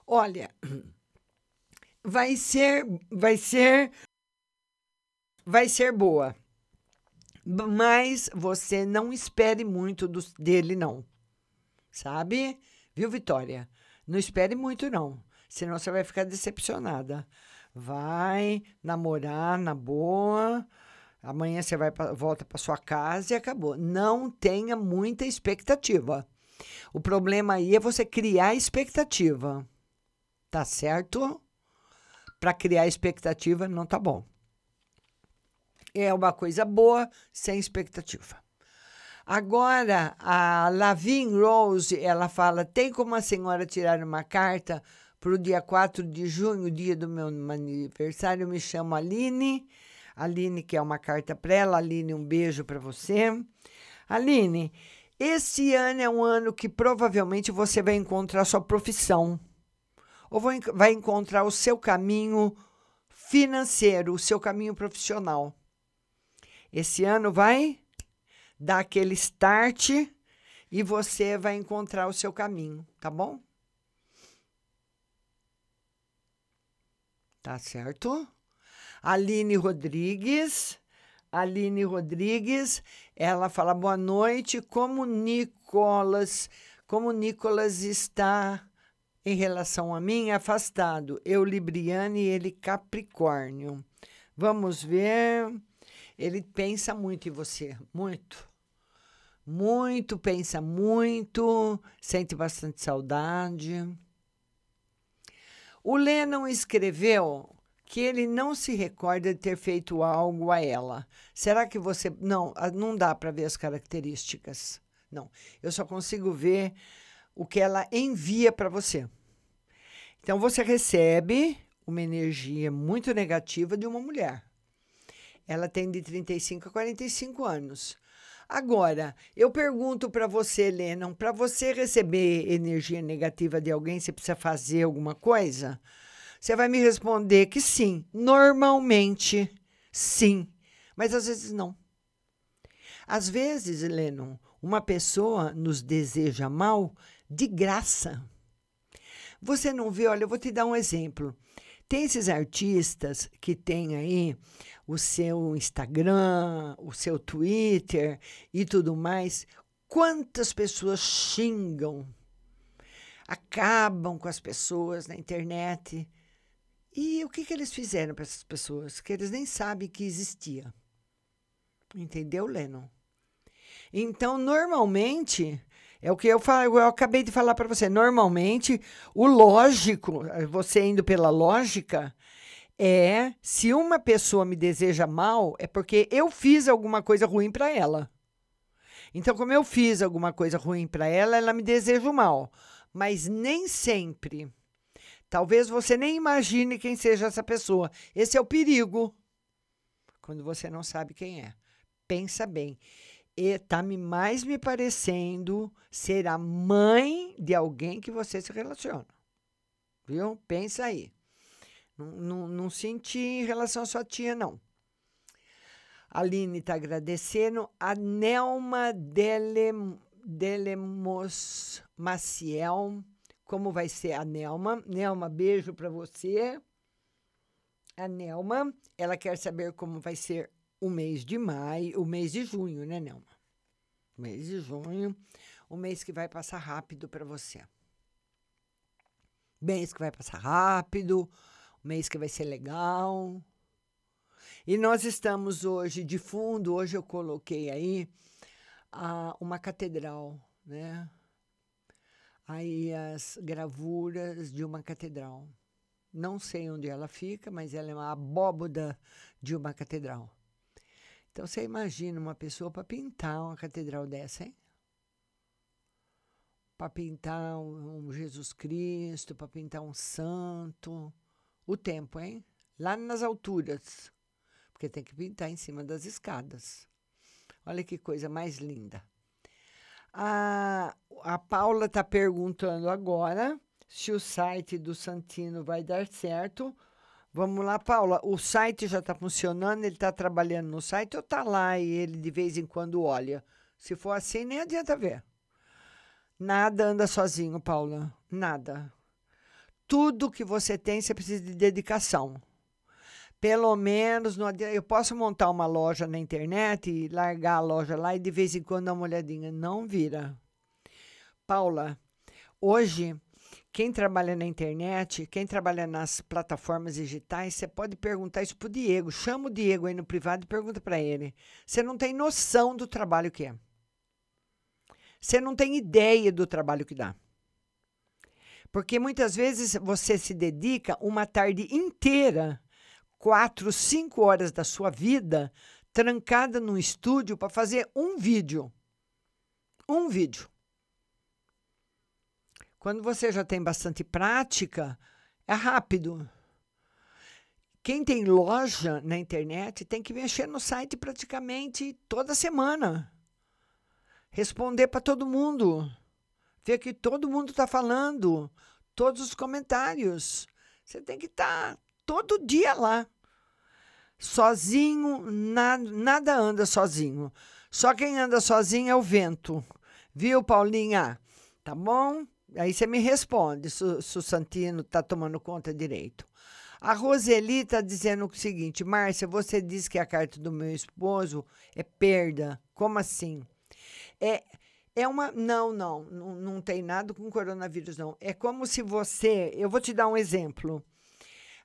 Olha, vai ser, vai ser, vai ser boa. Mas você não espere muito dos- dele, não. Sabe? Viu, Vitória? Não espere muito, não. Senão você vai ficar decepcionada. Vai namorar na boa. Amanhã você vai pra, volta para sua casa e acabou. Não tenha muita expectativa. O problema aí é você criar expectativa. Tá certo? para criar expectativa, não tá bom. É uma coisa boa sem expectativa. Agora, a Lavigne Rose, ela fala: tem como a senhora tirar uma carta para o dia 4 de junho, dia do meu aniversário? Eu me chamo Aline. Aline, que é uma carta para ela. Aline, um beijo para você. Aline, esse ano é um ano que provavelmente você vai encontrar sua profissão. Ou vai encontrar o seu caminho financeiro, o seu caminho profissional. Esse ano vai dar aquele start e você vai encontrar o seu caminho, tá bom? Tá certo? Aline Rodrigues. Aline Rodrigues, ela fala boa noite. Como Nicolas, como Nicolas está em relação a mim, afastado. Eu Libriane e ele Capricórnio. Vamos ver. Ele pensa muito em você, muito. Muito, pensa muito, sente bastante saudade. O Lennon escreveu que ele não se recorda de ter feito algo a ela. Será que você. Não, ah, não dá para ver as características. Não. Eu só consigo ver o que ela envia para você. Então você recebe uma energia muito negativa de uma mulher. Ela tem de 35 a 45 anos. Agora, eu pergunto para você, Lennon, para você receber energia negativa de alguém, você precisa fazer alguma coisa? Você vai me responder que sim, normalmente sim, mas às vezes não. Às vezes, Lennon, uma pessoa nos deseja mal de graça. Você não vê, olha, eu vou te dar um exemplo. Tem esses artistas que têm aí o seu Instagram, o seu Twitter e tudo mais. Quantas pessoas xingam, acabam com as pessoas na internet. E o que, que eles fizeram para essas pessoas? Que eles nem sabem que existia. Entendeu, Lennon? Então, normalmente, é o que eu falo, eu acabei de falar para você. Normalmente, o lógico, você indo pela lógica, é se uma pessoa me deseja mal, é porque eu fiz alguma coisa ruim para ela. Então, como eu fiz alguma coisa ruim para ela, ela me deseja o mal. Mas nem sempre. Talvez você nem imagine quem seja essa pessoa. Esse é o perigo. Quando você não sabe quem é. Pensa bem está me mais me parecendo ser a mãe de alguém que você se relaciona. Viu? Pensa aí. Não, não, não senti em relação à sua tia, não. Aline está agradecendo. A Nelma Dele, Delemos Maciel. Como vai ser a Nelma? Nelma, beijo para você. A Nelma, ela quer saber como vai ser o mês de maio, o mês de junho, né, Nelma? Mês de junho, o mês que vai passar rápido para você. Mês que vai passar rápido, mês que vai ser legal. E nós estamos hoje de fundo, hoje eu coloquei aí a, uma catedral, né? Aí as gravuras de uma catedral. Não sei onde ela fica, mas ela é uma abóboda de uma catedral. Então você imagina uma pessoa para pintar uma catedral dessa, hein? Para pintar um, Jesus Cristo, para pintar um santo. O tempo, hein? Lá nas alturas. Porque tem que pintar em cima das escadas. Olha que coisa mais linda. A, a Paula está perguntando agora se o site do Santino vai dar certo Vamos lá, Paula. O site já está funcionando, ele está trabalhando no site ou está lá e ele de vez em quando olha? Se for assim, nem adianta ver. Nada anda sozinho, Paula. Nada. Tudo que você tem, você precisa de dedicação. Pelo menos, não adianta, eu posso montar uma loja na internet e largar a loja lá e de vez em quando dar uma olhadinha. Não vira. Paula, hoje quem trabalha na internet, quem trabalha nas plataformas digitais, você pode perguntar isso para o Diego. Chama o Diego aí no privado e pergunta para ele. Você não tem noção do trabalho que é. Você não tem ideia do trabalho que dá. Porque muitas vezes você se dedica uma tarde inteira, quatro, cinco horas da sua vida, trancada num estúdio para fazer um vídeo. Um vídeo. Quando você já tem bastante prática, é rápido. Quem tem loja na internet tem que mexer no site praticamente toda semana. Responder para todo mundo. Ver que todo mundo está falando. Todos os comentários. Você tem que estar tá todo dia lá. Sozinho, na, nada anda sozinho. Só quem anda sozinho é o vento. Viu, Paulinha? Tá bom? Aí você me responde se, o Santino está tomando conta direito. A Roseli está dizendo o seguinte: Márcia, você disse que a carta do meu esposo é perda. Como assim? É, é uma. Não, não, não, não tem nada com coronavírus, não. É como se você. Eu vou te dar um exemplo.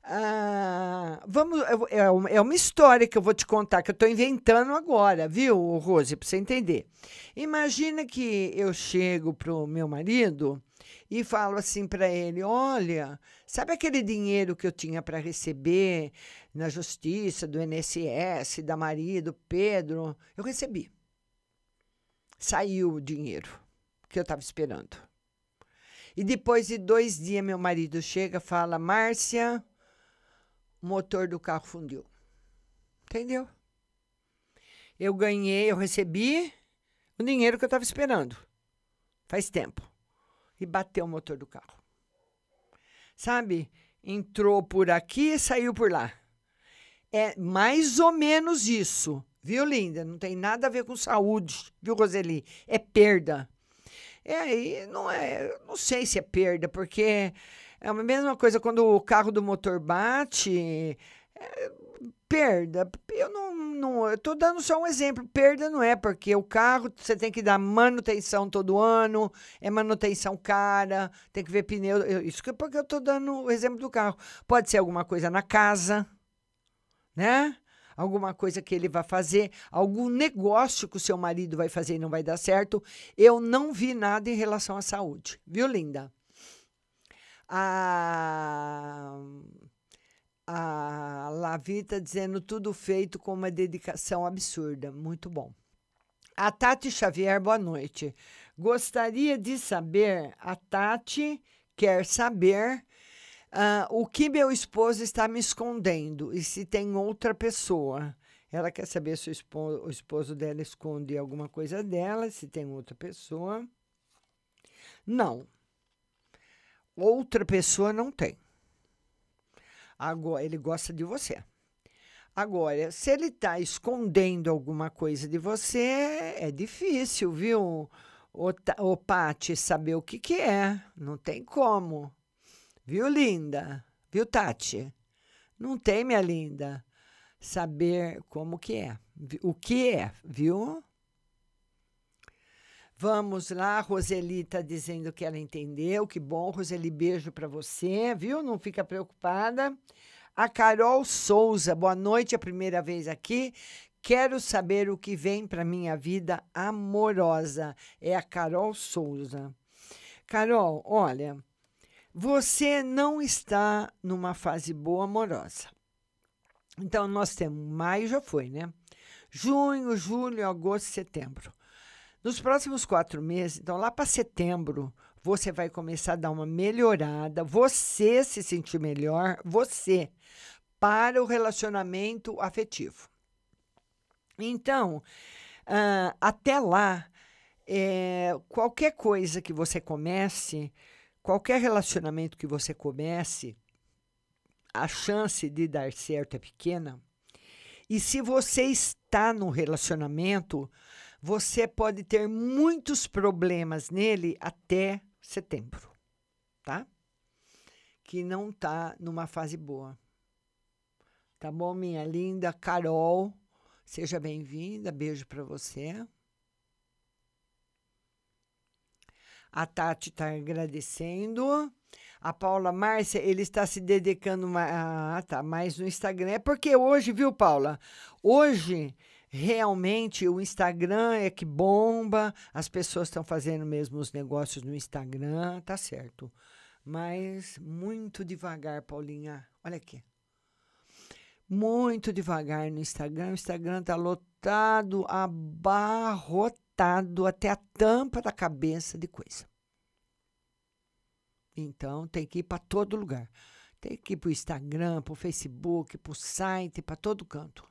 Ah, vamos, é, é uma história que eu vou te contar, que eu estou inventando agora, viu, Rose, para você entender. Imagina que eu chego para o meu marido e falo assim para ele: olha, sabe aquele dinheiro que eu tinha para receber na justiça, do INSS, da Maria, do Pedro? Eu recebi. Saiu o dinheiro que eu estava esperando. E depois de dois dias, meu marido chega e fala: Márcia, o motor do carro fundiu. Entendeu? Eu ganhei, eu recebi o dinheiro que eu estava esperando. Faz tempo e bateu o motor do carro. Sabe? Entrou por aqui e saiu por lá. É mais ou menos isso, viu, linda? Não tem nada a ver com saúde, viu, Roseli? É perda. É aí, não é, não sei se é perda, porque é a mesma coisa quando o carro do motor bate. É, perda, eu não, não eu tô dando só um exemplo. Perda não é, porque o carro você tem que dar manutenção todo ano, é manutenção cara, tem que ver pneu. Eu, isso que porque eu tô dando o exemplo do carro. Pode ser alguma coisa na casa, né? Alguma coisa que ele vai fazer, algum negócio que o seu marido vai fazer e não vai dar certo. Eu não vi nada em relação à saúde, viu, linda? Ah a Lavi está dizendo tudo feito com uma dedicação absurda. Muito bom. A Tati Xavier, boa noite. Gostaria de saber, a Tati quer saber uh, o que meu esposo está me escondendo e se tem outra pessoa. Ela quer saber se o esposo, o esposo dela esconde alguma coisa dela, se tem outra pessoa. Não. Outra pessoa não tem. Agora, ele gosta de você. Agora, se ele está escondendo alguma coisa de você, é difícil, viu, o, o Pati, saber o que, que é. Não tem como. Viu, linda? Viu, Tati? Não tem, minha linda, saber como que é. O que é, viu? Vamos lá, Roseli está dizendo que ela entendeu. Que bom, Roseli, beijo para você, viu? Não fica preocupada. A Carol Souza, boa noite, é a primeira vez aqui. Quero saber o que vem para minha vida amorosa. É a Carol Souza. Carol, olha, você não está numa fase boa amorosa. Então, nós temos maio já foi, né? Junho, julho, agosto, setembro. Nos próximos quatro meses, então lá para setembro, você vai começar a dar uma melhorada, você se sentir melhor, você, para o relacionamento afetivo. Então, uh, até lá, é, qualquer coisa que você comece, qualquer relacionamento que você comece, a chance de dar certo é pequena. E se você está no relacionamento, você pode ter muitos problemas nele até setembro, tá? Que não está numa fase boa. Tá bom, minha linda Carol? Seja bem-vinda, beijo para você. A Tati está agradecendo. A Paula Márcia, ele está se dedicando ah, tá, mais no Instagram. É porque hoje, viu, Paula? Hoje realmente o Instagram é que bomba, as pessoas estão fazendo mesmo os negócios no Instagram, tá certo. mas muito devagar, Paulinha. Olha aqui. Muito devagar no Instagram. O Instagram tá lotado, abarrotado até a tampa da cabeça de coisa. Então tem que ir para todo lugar. Tem que ir para o Instagram, para o Facebook, para o site, para todo canto.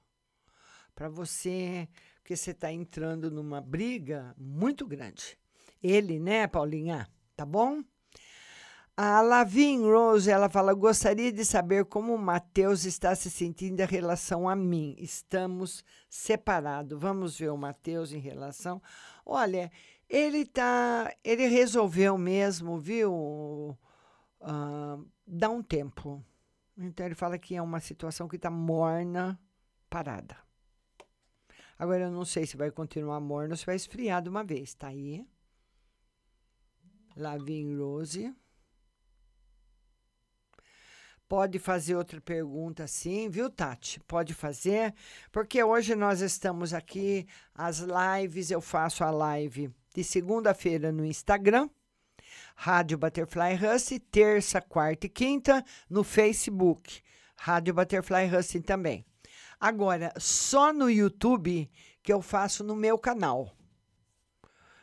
Para você, porque você está entrando numa briga muito grande. Ele, né, Paulinha? Tá bom? A Lavin Rose, ela fala: gostaria de saber como o Matheus está se sentindo em relação a mim. Estamos separados. Vamos ver o Matheus em relação. Olha, ele tá. Ele resolveu mesmo, viu? Dá um tempo. Então ele fala que é uma situação que está morna, parada. Agora eu não sei se vai continuar morna ou se vai esfriar de uma vez. Tá aí. Lavin Rose. Pode fazer outra pergunta sim, viu, Tati? Pode fazer, porque hoje nós estamos aqui, as lives, eu faço a live de segunda-feira no Instagram, Rádio Butterfly Hustle, terça, quarta e quinta no Facebook, Rádio Butterfly Hustle também. Agora, só no YouTube que eu faço no meu canal.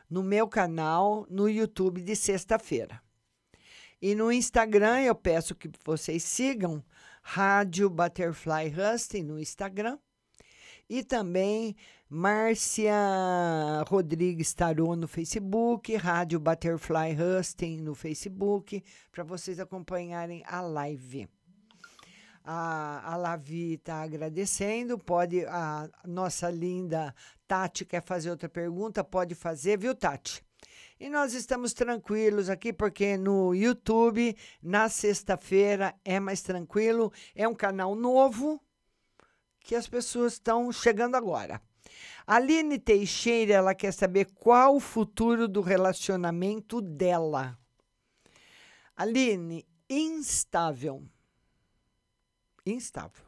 No meu canal, no YouTube de sexta-feira. E no Instagram eu peço que vocês sigam Rádio Butterfly Husting no Instagram. E também Márcia Rodrigues Tarô no Facebook, Rádio Butterfly Husting no Facebook, para vocês acompanharem a live. A, a Lavi está agradecendo. Pode, a nossa linda Tati quer fazer outra pergunta? Pode fazer, viu, Tati? E nós estamos tranquilos aqui, porque no YouTube, na sexta-feira, é mais tranquilo. É um canal novo que as pessoas estão chegando agora. Aline Teixeira, ela quer saber qual o futuro do relacionamento dela. Aline, instável. Instável.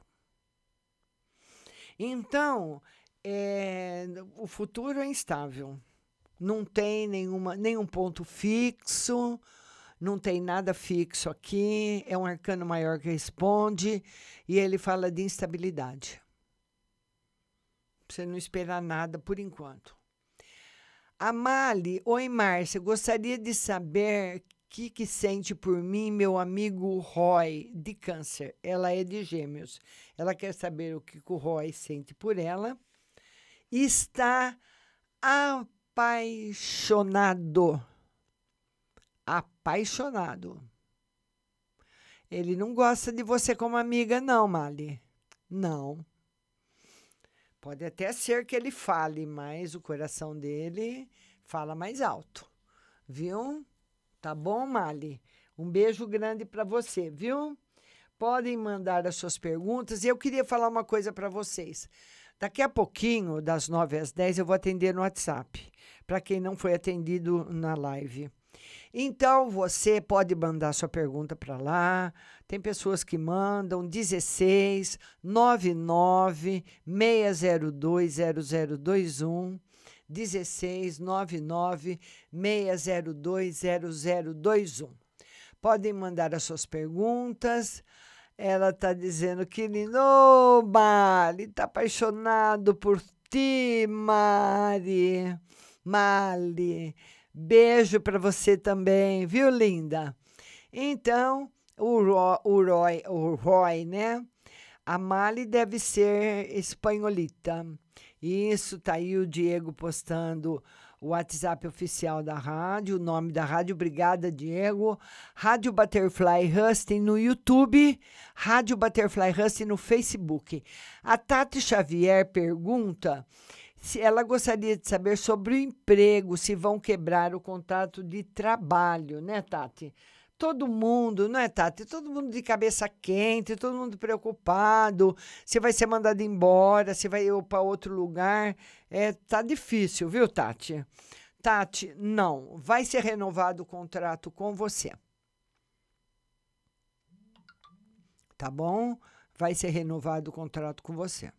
Então, é, o futuro é instável não tem nenhuma, nenhum ponto fixo, não tem nada fixo aqui, é um arcano maior que responde, e ele fala de instabilidade. Você não esperar nada por enquanto. Amali, oi Márcia, gostaria de saber que, que sente por mim meu amigo Roy, de câncer. Ela é de gêmeos. Ela quer saber o que o Roy sente por ela. Está apaixonado. Apaixonado. Ele não gosta de você como amiga, não, Mali. Não. Pode até ser que ele fale, mas o coração dele fala mais alto. Viu? Tá bom, Mali? Um beijo grande para você, viu? Podem mandar as suas perguntas. E eu queria falar uma coisa para vocês. Daqui a pouquinho, das 9 às 10, eu vou atender no WhatsApp, para quem não foi atendido na live. Então, você pode mandar sua pergunta para lá. Tem pessoas que mandam 16 99 602 0021. 16 99 602 0021. Podem mandar as suas perguntas. Ela está dizendo que lindo, Mari, está apaixonado por ti, Mari. Mali, beijo para você também, viu, linda? Então, o Roy, o Roy, o Roy né? A Mali deve ser espanholita. Isso, tá aí o Diego postando o WhatsApp oficial da rádio, o nome da rádio, obrigada, Diego. Rádio Butterfly Husting no YouTube, Rádio Butterfly Husting no Facebook. A Tati Xavier pergunta se ela gostaria de saber sobre o emprego, se vão quebrar o contrato de trabalho, né, Tati? Todo mundo, não é, Tati? Todo mundo de cabeça quente, todo mundo preocupado. Se vai ser mandado embora, se vai ir para outro lugar. É, tá difícil, viu, Tati? Tati, não. Vai ser renovado o contrato com você. Tá bom? Vai ser renovado o contrato com você.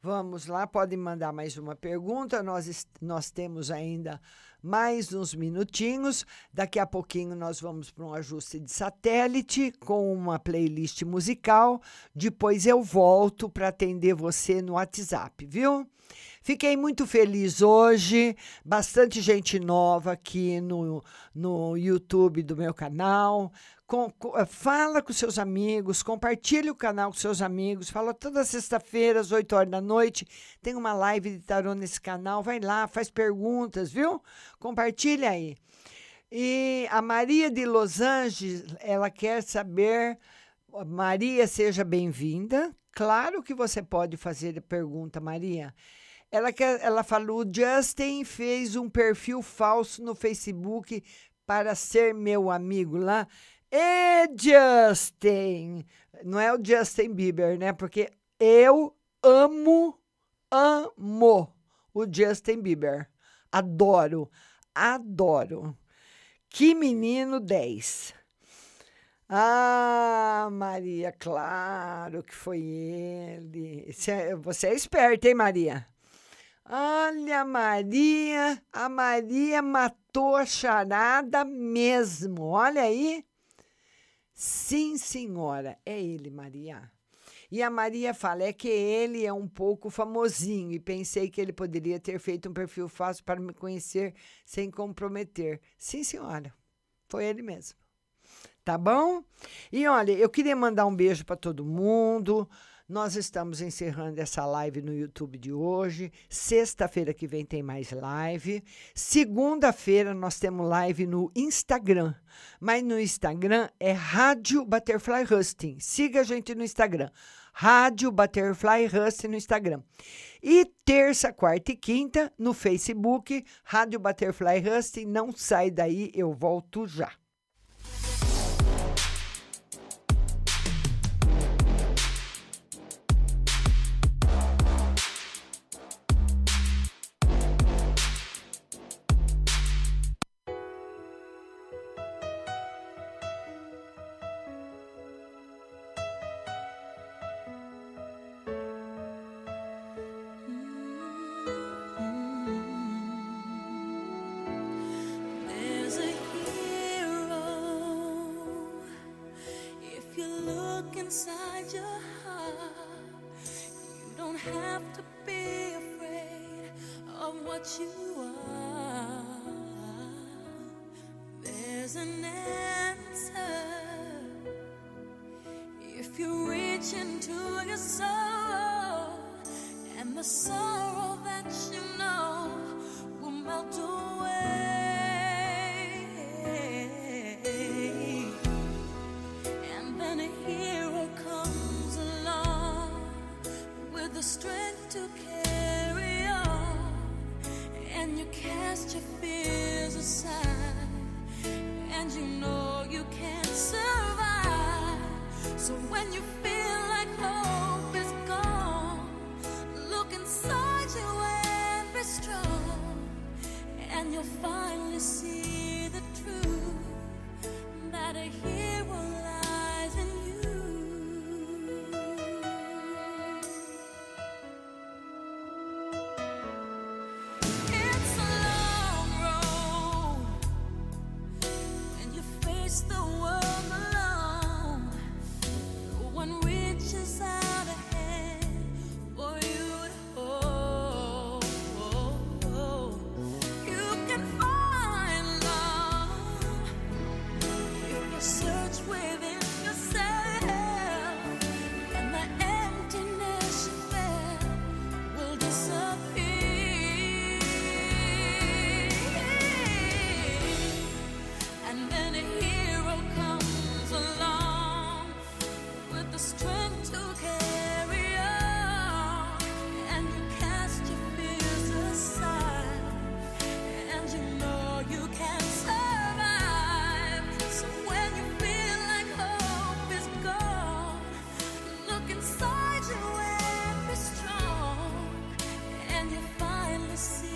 Vamos lá, podem mandar mais uma pergunta. Nós, nós temos ainda mais uns minutinhos. Daqui a pouquinho nós vamos para um ajuste de satélite com uma playlist musical. Depois eu volto para atender você no WhatsApp, viu? Fiquei muito feliz hoje, bastante gente nova aqui no, no YouTube do meu canal. Com, com, eh, fala com seus amigos, compartilhe o canal com seus amigos. Fala toda sexta-feira, às 8 horas da noite. Tem uma live de tarô nesse canal. Vai lá, faz perguntas, viu? Compartilha aí. E a Maria de Los Angeles, ela quer saber. Maria, seja bem-vinda. Claro que você pode fazer a pergunta, Maria. Ela, quer, ela falou: Justin fez um perfil falso no Facebook para ser meu amigo lá. E Justin! Não é o Justin Bieber, né? Porque eu amo, amo o Justin Bieber. Adoro, adoro. Que menino 10. Ah, Maria, claro que foi ele. Você é esperta, hein, Maria? Olha, Maria, a Maria matou a charada mesmo. Olha aí. Sim, senhora, é ele, Maria. E a Maria fala: é que ele é um pouco famosinho e pensei que ele poderia ter feito um perfil fácil para me conhecer sem comprometer. Sim, senhora, foi ele mesmo. Tá bom? E olha, eu queria mandar um beijo para todo mundo. Nós estamos encerrando essa live no YouTube de hoje. Sexta-feira que vem tem mais live. Segunda-feira nós temos live no Instagram. Mas no Instagram é Rádio Butterfly Husting. Siga a gente no Instagram. Rádio Butterfly Husting no Instagram. E terça, quarta e quinta no Facebook, Rádio Butterfly Husting. Não sai daí, eu volto já. when you finally see?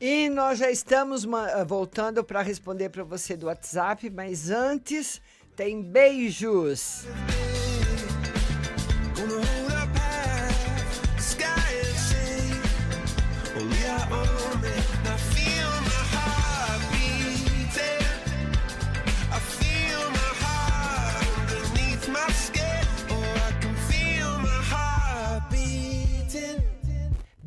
E nós já estamos ah, voltando para responder para você do WhatsApp, mas antes tem beijos. Música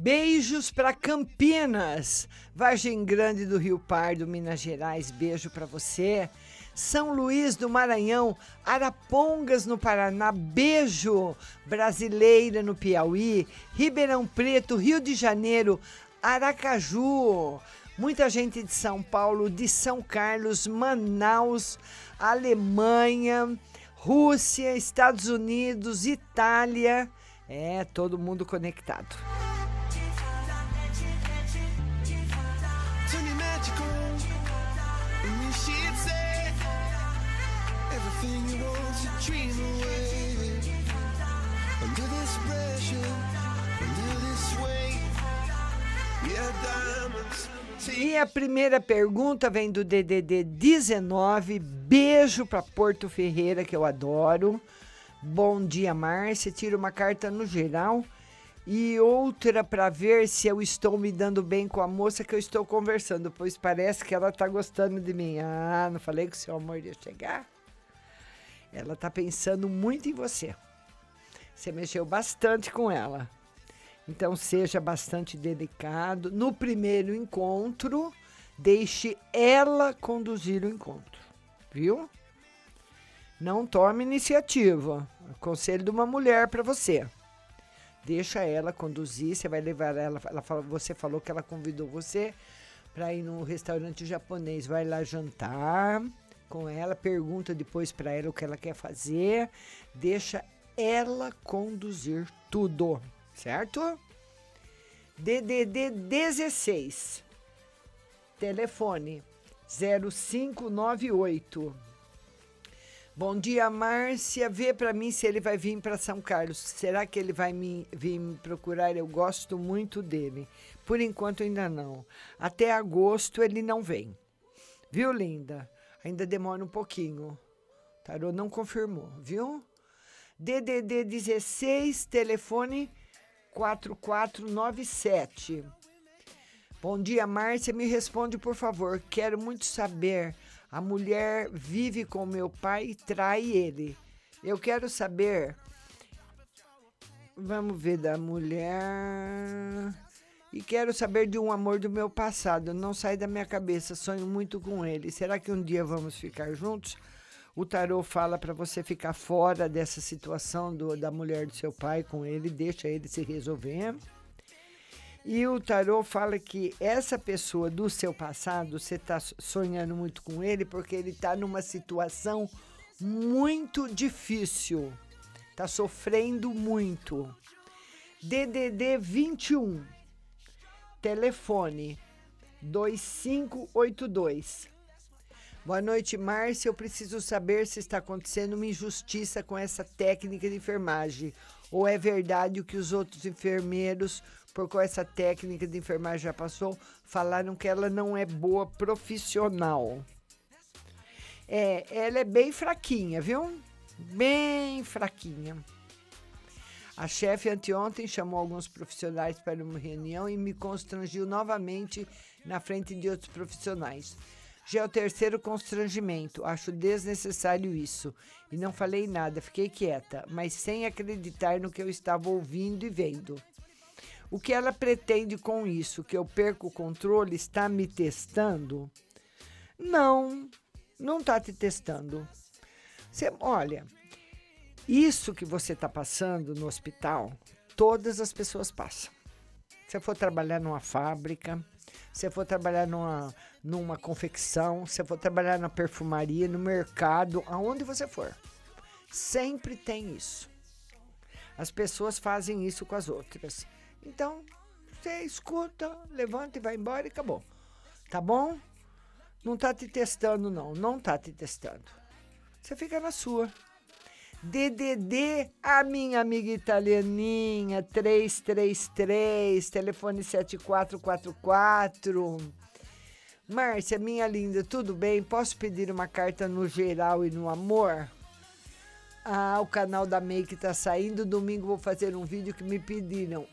Beijos para Campinas, Vargem Grande do Rio Pardo, Minas Gerais. Beijo para você. São Luís do Maranhão, Arapongas no Paraná, beijo. Brasileira no Piauí, Ribeirão Preto, Rio de Janeiro, Aracaju. Muita gente de São Paulo, de São Carlos, Manaus, Alemanha, Rússia, Estados Unidos, Itália. É, todo mundo conectado. E a primeira pergunta vem do DDD 19. Beijo para Porto Ferreira, que eu adoro. Bom dia, Márcia. Tira uma carta no geral e outra para ver se eu estou me dando bem com a moça que eu estou conversando, pois parece que ela está gostando de mim. Ah, não falei que o seu amor ia chegar? Ela está pensando muito em você. Você mexeu bastante com ela. Então seja bastante delicado. No primeiro encontro, deixe ela conduzir o encontro, viu? Não tome iniciativa. Conselho de uma mulher para você. Deixa ela conduzir, você vai levar ela, ela fala, você falou que ela convidou você para ir num restaurante japonês, vai lá jantar com ela, pergunta depois para ela o que ela quer fazer, deixa ela conduzir tudo, certo? DDD 16. Telefone 0598 Bom dia, Márcia. Vê para mim se ele vai vir para São Carlos. Será que ele vai me, vir me procurar? Eu gosto muito dele. Por enquanto, ainda não. Até agosto ele não vem. Viu, linda? Ainda demora um pouquinho. Tarô não confirmou, viu? DDD 16, telefone 4497. Bom dia, Márcia. Me responde, por favor. Quero muito saber. A mulher vive com meu pai e trai ele. Eu quero saber. Vamos ver da mulher. E quero saber de um amor do meu passado. Não sai da minha cabeça. Sonho muito com ele. Será que um dia vamos ficar juntos? O tarô fala para você ficar fora dessa situação do, da mulher do seu pai com ele, deixa ele se resolver. E o tarô fala que essa pessoa do seu passado, você está sonhando muito com ele porque ele está numa situação muito difícil. Está sofrendo muito. DDD 21. Telefone 2582. Boa noite, Márcia. Eu preciso saber se está acontecendo uma injustiça com essa técnica de enfermagem. Ou é verdade o que os outros enfermeiros, por qual essa técnica de enfermagem já passou, falaram que ela não é boa profissional. É, ela é bem fraquinha, viu? Bem fraquinha. A chefe anteontem chamou alguns profissionais para uma reunião e me constrangiu novamente na frente de outros profissionais. Já é o terceiro constrangimento. Acho desnecessário isso. E não falei nada, fiquei quieta, mas sem acreditar no que eu estava ouvindo e vendo. O que ela pretende com isso? Que eu perco o controle? Está me testando? Não, não está te testando. Você, olha, isso que você está passando no hospital, todas as pessoas passam. Se for trabalhar numa fábrica, se for trabalhar numa, numa confecção, se for trabalhar na perfumaria, no mercado, aonde você for. Sempre tem isso. As pessoas fazem isso com as outras. Então, você escuta, levanta e vai embora e acabou. Tá bom? Não tá te testando, não. Não tá te testando. Você fica na sua. DDD, a minha amiga italianinha, 333, telefone 7444. Márcia, minha linda, tudo bem? Posso pedir uma carta no geral e no amor? Ah, o canal da Make tá saindo. Domingo vou fazer um vídeo que me pediram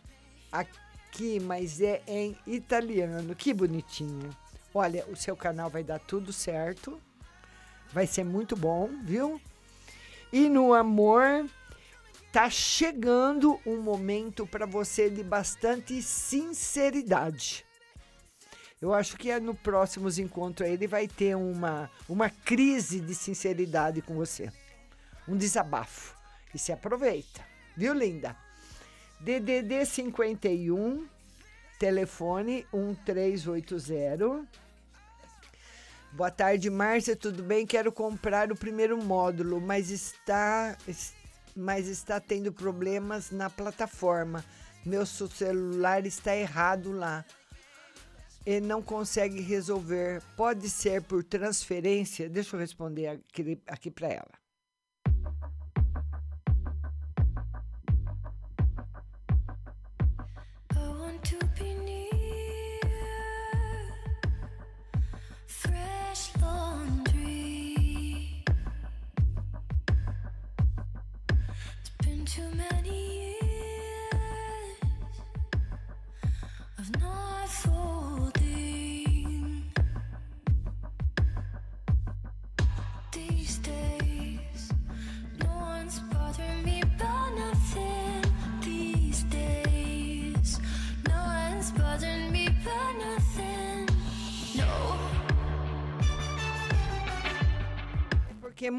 aqui, mas é em italiano. Que bonitinho. Olha, o seu canal vai dar tudo certo. Vai ser muito bom, viu? E no amor, tá chegando um momento para você de bastante sinceridade. Eu acho que é no próximos encontros ele vai ter uma, uma crise de sinceridade com você. Um desabafo. E se aproveita. Viu, linda? DDD 51, telefone 1380. Boa tarde, Márcia, tudo bem? Quero comprar o primeiro módulo, mas está mas está tendo problemas na plataforma. Meu celular está errado lá. Ele não consegue resolver. Pode ser por transferência? Deixa eu responder aqui, aqui para ela.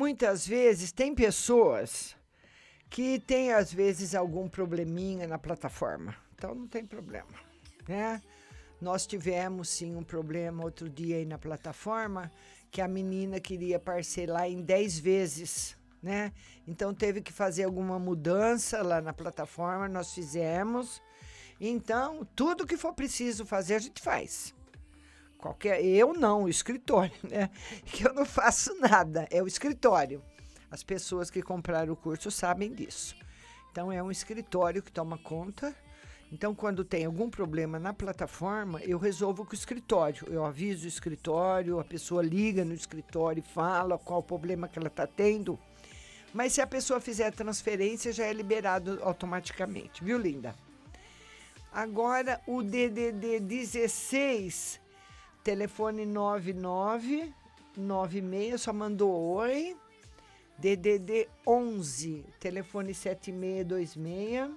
Muitas vezes tem pessoas que têm, às vezes, algum probleminha na plataforma. Então não tem problema, né? Nós tivemos sim um problema outro dia aí na plataforma que a menina queria parcelar em 10 vezes, né? Então teve que fazer alguma mudança lá na plataforma, nós fizemos. Então, tudo que for preciso fazer, a gente faz. Qualquer, eu não, o escritório, né? Que eu não faço nada, é o escritório. As pessoas que compraram o curso sabem disso. Então é um escritório que toma conta. Então, quando tem algum problema na plataforma, eu resolvo com o escritório. Eu aviso o escritório, a pessoa liga no escritório e fala qual o problema que ela está tendo. Mas se a pessoa fizer a transferência, já é liberado automaticamente, viu, linda? Agora o DDD 16, telefone 9996, só mandou oi. DDD 11, telefone 7626.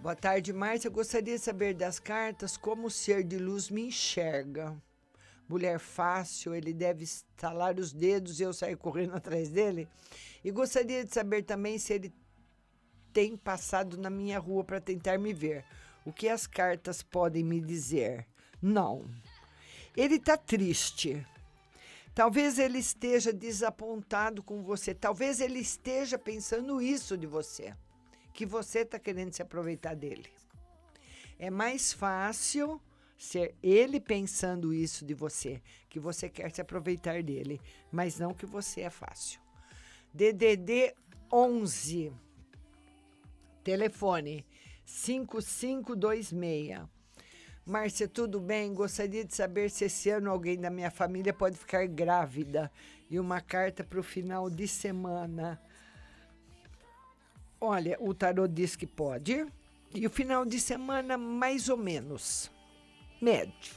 Boa tarde, Márcia. Gostaria de saber das cartas como o ser de luz me enxerga. Mulher fácil, ele deve estalar os dedos e eu sair correndo atrás dele. E gostaria de saber também se ele tem passado na minha rua para tentar me ver. O que as cartas podem me dizer? Não. Ele está triste. Talvez ele esteja desapontado com você. Talvez ele esteja pensando isso de você. Que você está querendo se aproveitar dele. É mais fácil ser ele pensando isso de você, que você quer se aproveitar dele, mas não que você é fácil. DDD 11 Telefone 5526. Márcia, tudo bem? Gostaria de saber se esse ano alguém da minha família pode ficar grávida. E uma carta para o final de semana. Olha, o tarô diz que pode. E o final de semana, mais ou menos. Médio.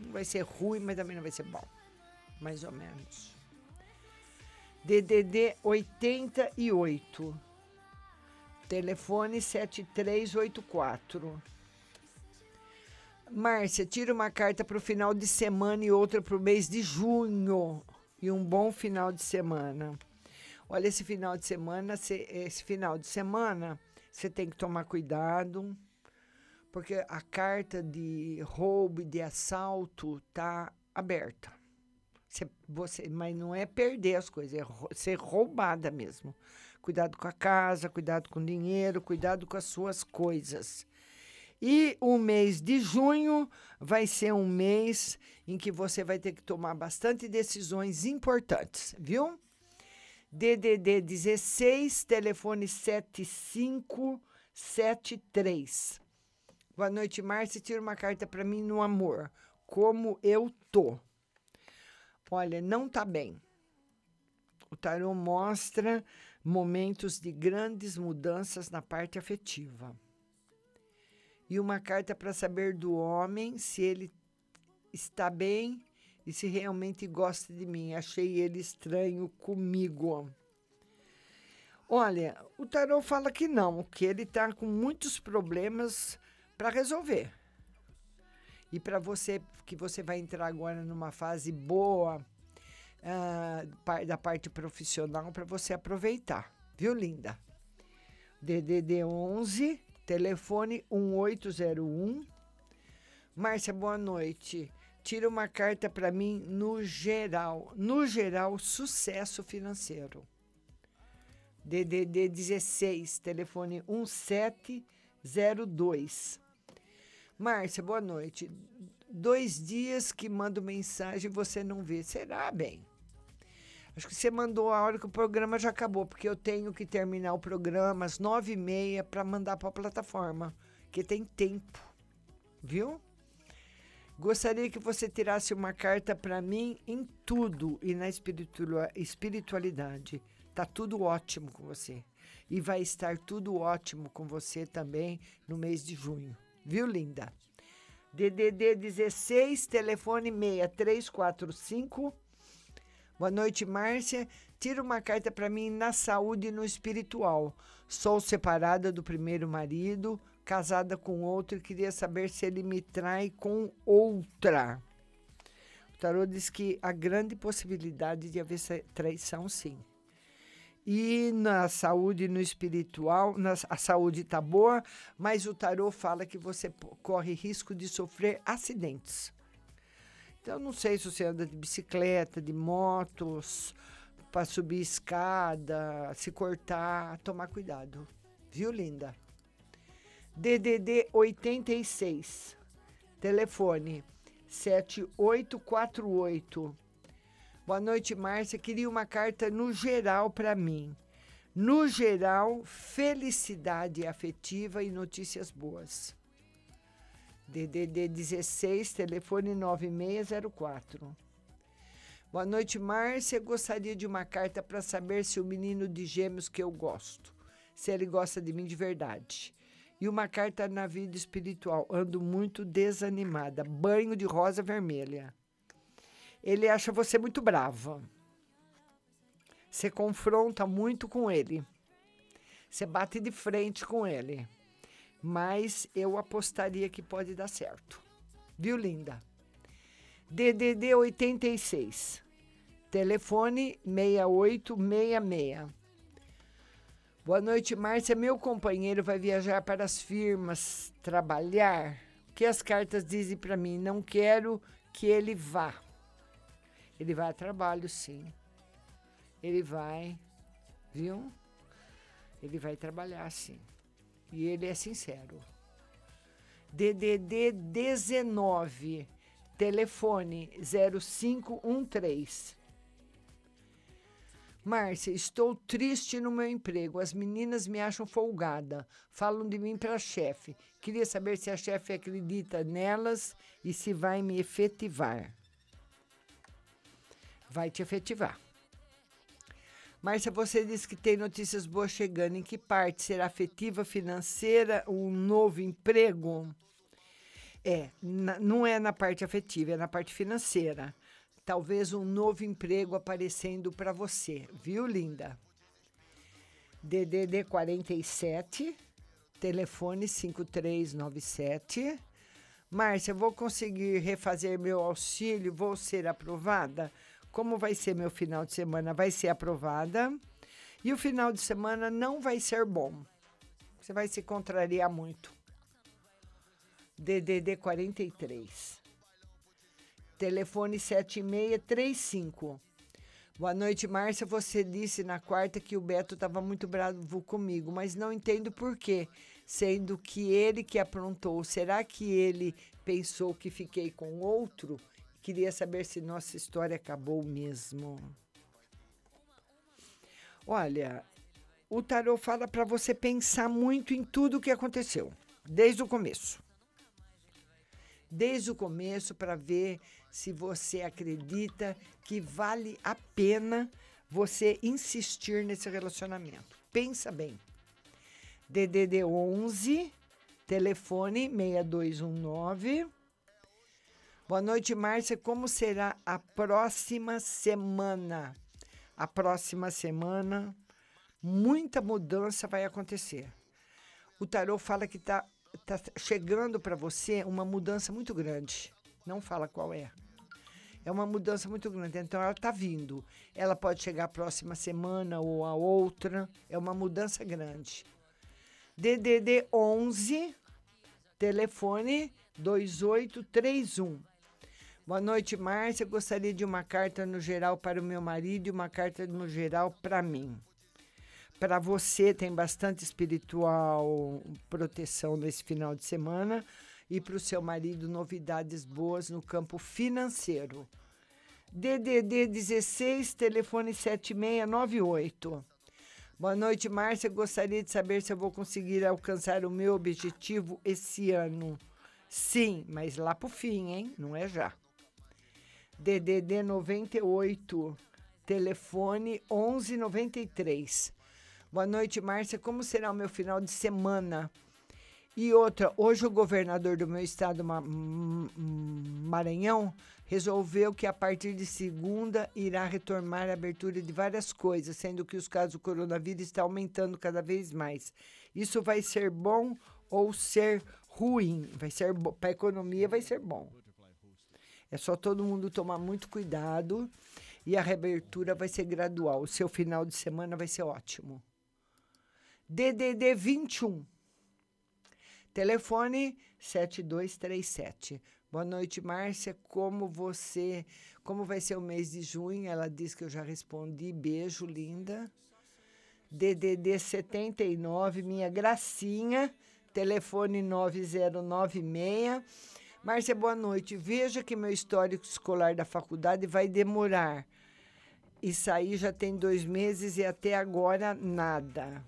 Não vai ser ruim, mas também não vai ser bom. Mais ou menos. DDD 88. Telefone 7384. Márcia, tira uma carta para o final de semana e outra para o mês de junho. E um bom final de semana. Olha, esse final de semana, esse final de semana, você tem que tomar cuidado, porque a carta de roubo e de assalto tá aberta. Cê- você, mas não é perder as coisas, é ser roubada mesmo. Cuidado com a casa, cuidado com o dinheiro, cuidado com as suas coisas. E o mês de junho vai ser um mês em que você vai ter que tomar bastante decisões importantes, viu? DDD 16, telefone 7573. Boa noite, Márcia. Tira uma carta para mim no amor. Como eu tô? Olha, não tá bem. O tarô mostra momentos de grandes mudanças na parte afetiva. E uma carta para saber do homem se ele está bem e se realmente gosta de mim. Achei ele estranho comigo. Olha, o tarô fala que não, que ele está com muitos problemas para resolver. E para você, que você vai entrar agora numa fase boa par- da parte profissional para você aproveitar, viu, linda? DDD 11, telefone 1801. Márcia, boa noite. Tira uma carta para mim no geral. No geral, sucesso financeiro. DDD 16, telefone 1702. Márcia, boa noite. Dois dias que mando mensagem e você não vê. Será, bem? Acho que você mandou a hora que o programa já acabou, porque eu tenho que terminar o programa às nove e meia para mandar para a plataforma, que tem tempo, viu? Gostaria que você tirasse uma carta para mim em tudo e na espiritua- espiritualidade. Tá tudo ótimo com você. E vai estar tudo ótimo com você também no mês de junho. Viu, linda? DDD 16, telefone 6345. Boa noite, Márcia. Tira uma carta para mim na saúde e no espiritual. Sou separada do primeiro marido, casada com outro e queria saber se ele me trai com outra. O tarô diz que há grande possibilidade de haver traição, sim. E na saúde e no espiritual, na- a saúde está boa, mas o tarô fala que você corre risco de sofrer acidentes. Então, não sei se você anda de bicicleta, de motos, para subir escada, se cortar, tomar cuidado. Viu, linda? DDD 86, telefone 7848. Boa noite, Márcia. Queria uma carta no geral para mim. No geral, felicidade afetiva e notícias boas. DDD 16, telefone 9604. Boa noite, Márcia. Gostaria de uma carta para saber se o menino de gêmeos que eu gosto, se ele gosta de mim de verdade. E uma carta na vida espiritual. Ando muito desanimada. Banho de rosa vermelha. Ele acha você muito brava. Você confronta muito com ele. Você bate de frente com ele. Mas eu apostaria que pode dar certo. Viu, linda? DDD 86. Telefone 6866. Boa noite, Márcia. Meu companheiro vai viajar para as firmas trabalhar. O que as cartas dizem para mim? Não quero que ele vá. Ele vai a trabalho, sim. Ele vai, viu? Ele vai trabalhar, sim. E ele é sincero. DDD 19, telefone 0513. Márcia, estou triste no meu emprego. As meninas me acham folgada. Falam de mim para a chefe. Queria saber se a chefe acredita nelas e se vai me efetivar. Vai te efetivar. Márcia, você disse que tem notícias boas chegando. Em que parte? Será afetiva, financeira, um novo emprego? É, não é na parte afetiva, é na parte financeira. Talvez um novo emprego aparecendo para você, viu, linda? DDD 47, telefone 5397. Márcia, vou conseguir refazer meu auxílio? Vou ser aprovada? Como vai ser meu final de semana? Vai ser aprovada. E o final de semana não vai ser bom. Você vai se contrariar muito. DDD 43. Telefone 7635. Boa noite, Márcia. Você disse na quarta que o Beto estava muito bravo comigo, mas não entendo por quê, sendo que ele que aprontou. Será que ele pensou que fiquei com outro? Queria saber se nossa história acabou mesmo. Olha, o tarô fala para você pensar muito em tudo o que aconteceu, desde o começo. Desde o começo para ver se você acredita que vale a pena você insistir nesse relacionamento. Pensa bem. DDD 11, telefone 6219. Boa noite, Márcia. Como será a próxima semana? A próxima semana Muita mudança vai acontecer. O tarô fala que tá, tá chegando para você uma mudança muito grande. Não fala qual é. É uma mudança muito grande. Então ela está vindo. Ela pode chegar a próxima semana ou a outra. É uma mudança grande. DDD 11, telefone 2831. Boa noite, Márcia. Gostaria de uma carta no geral para o meu marido e uma carta no geral para mim. Para você, tem bastante espiritual proteção nesse final de semana. E para o seu marido, novidades boas no campo financeiro. DDD 16, telefone 7698. Boa noite, Márcia. Gostaria de saber se eu vou conseguir alcançar o meu objetivo esse ano. Sim, mas lá pro fim, hein? Não é já. DDD 98, telefone 1193. Boa noite, Márcia. Como será o meu final de semana? E outra, hoje o governador do meu estado, Maranhão, resolveu que a partir de segunda irá retomar a abertura de várias coisas, sendo que os casos do coronavírus estão aumentando cada vez mais. Isso vai ser bom ou ser ruim? Vai ser para a economia vai ser bom. É só todo mundo tomar muito cuidado e a reabertura vai ser gradual. O seu final de semana vai ser ótimo. DDD 21. Telefone 7237. Boa noite, Márcia. Como você, como vai ser o mês de junho? Ela disse que eu já respondi. Beijo, linda. DDD 79, minha gracinha. Telefone 9096. Márcia, boa noite. Veja que meu histórico escolar da faculdade vai demorar. Isso aí já tem dois meses e até agora nada.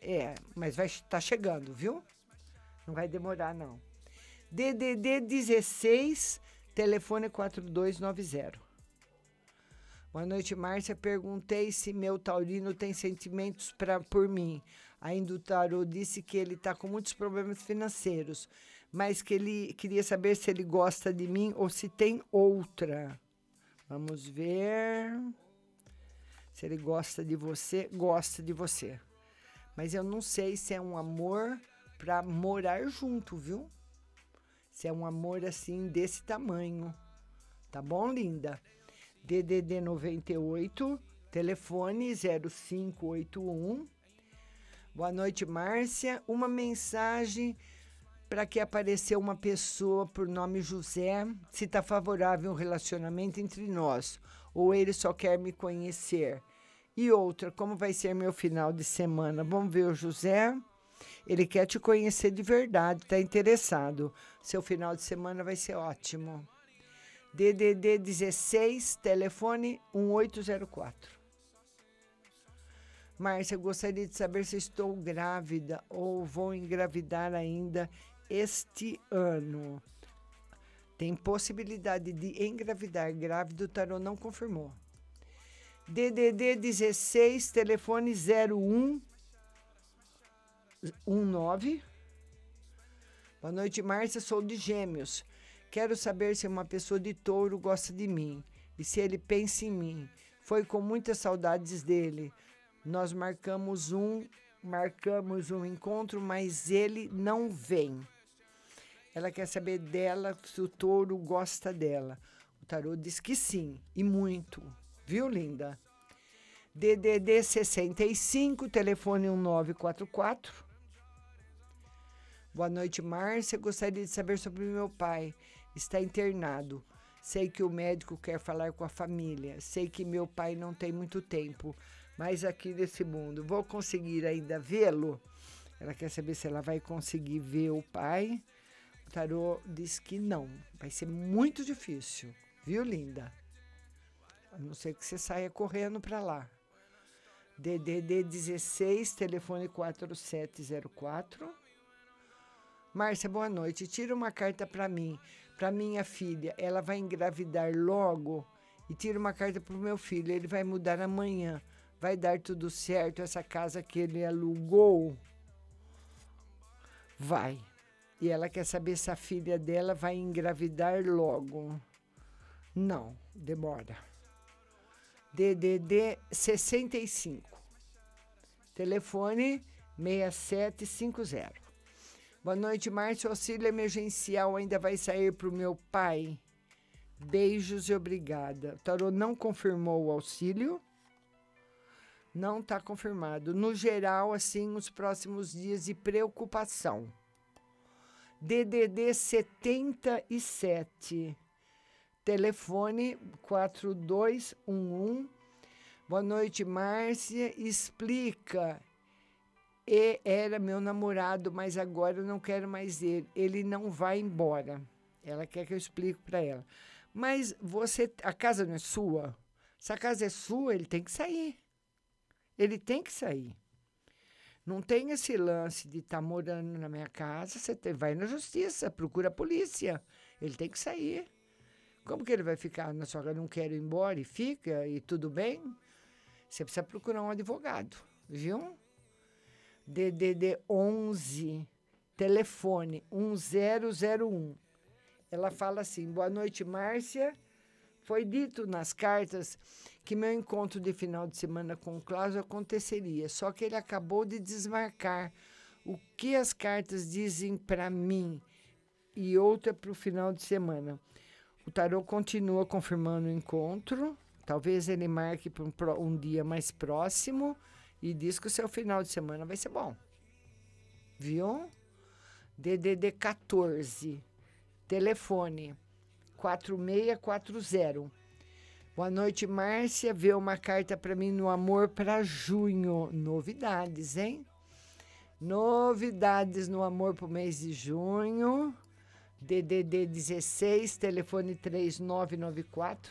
É, mas vai estar chegando, viu? Não vai demorar, não. DDD 16, telefone 4290. Boa noite, Márcia. Perguntei se meu taurino tem sentimentos pra, por mim. Ainda o tarô disse que ele está com muitos problemas financeiros, mas que ele queria saber se ele gosta de mim ou se tem outra. Vamos ver. Se ele gosta de você, gosta de você. Mas eu não sei se é um amor para morar junto, viu? Se é um amor assim desse tamanho. Tá bom, linda? DDD 98, telefone 0581. Boa noite, Márcia. Uma mensagem para que apareceu uma pessoa por nome José, se está favorável um relacionamento entre nós, ou ele só quer me conhecer. E outra, como vai ser meu final de semana? Vamos ver o José. Ele quer te conhecer de verdade, está interessado. Seu final de semana vai ser ótimo. DDD 16, telefone 1804. Márcia, gostaria de saber se estou grávida ou vou engravidar ainda este ano. Tem possibilidade de engravidar. Grávido, o tarô não confirmou. DDD 16, telefone 0119. Boa noite, Márcia. Sou de Gêmeos. Quero saber se uma pessoa de touro gosta de mim e se ele pensa em mim. Foi com muitas saudades dele. Nós marcamos um, marcamos um encontro, mas ele não vem. Ela quer saber dela se o touro gosta dela. O tarô diz que sim, e muito. Viu, linda? DDD 65, telefone 1944. Boa noite, Márcia. Gostaria de saber sobre meu pai. Está internado. Sei que o médico quer falar com a família. Sei que meu pai não tem muito tempo, mas aqui nesse mundo. Vou conseguir ainda vê-lo? Ela quer saber se ela vai conseguir ver o pai. Tarô diz que não. Vai ser muito difícil. Viu, linda? A não ser que você saia correndo para lá. DDD 16, telefone 4704. Márcia, boa noite. Tira uma carta para mim, para minha filha. Ela vai engravidar logo. E tira uma carta para o meu filho. Ele vai mudar amanhã. Vai dar tudo certo essa casa que ele alugou? Vai. E ela quer saber se a filha dela vai engravidar logo. Não, demora. DDD 65. Telefone 6750. Boa noite, Márcio. Auxílio emergencial ainda vai sair para o meu pai. Beijos e obrigada. O tarô não confirmou o auxílio. Não está confirmado. No geral, assim, os próximos dias de preocupação. DDD 77. Telefone 4211. Boa noite, Márcia. Explica. E era meu namorado, mas agora eu não quero mais ele. Ele não vai embora. Ela quer que eu explique para ela. Mas você, a casa não é sua? Se a casa é sua, ele tem que sair. Ele tem que sair. Não tem esse lance de estar morando na minha casa, você vai na justiça, procura a polícia. Ele tem que sair. Como que ele vai ficar na sua casa? Não quero ir embora e fica e tudo bem? Você precisa procurar um advogado, viu? DDD 11, telefone 1001. Ela fala assim: Boa noite, Márcia. Foi dito nas cartas que meu encontro de final de semana com o Cláudio aconteceria, só que ele acabou de desmarcar. O que as cartas dizem para mim e outra para o final de semana? O tarô continua confirmando o encontro. Talvez ele marque para um, um dia mais próximo e diz que o seu final de semana vai ser bom. Viu? DDD 14. Telefone 4640. Boa noite, Márcia. Vê uma carta para mim no amor para junho. Novidades, hein? Novidades no amor para o mês de junho. DDD 16, telefone 3994.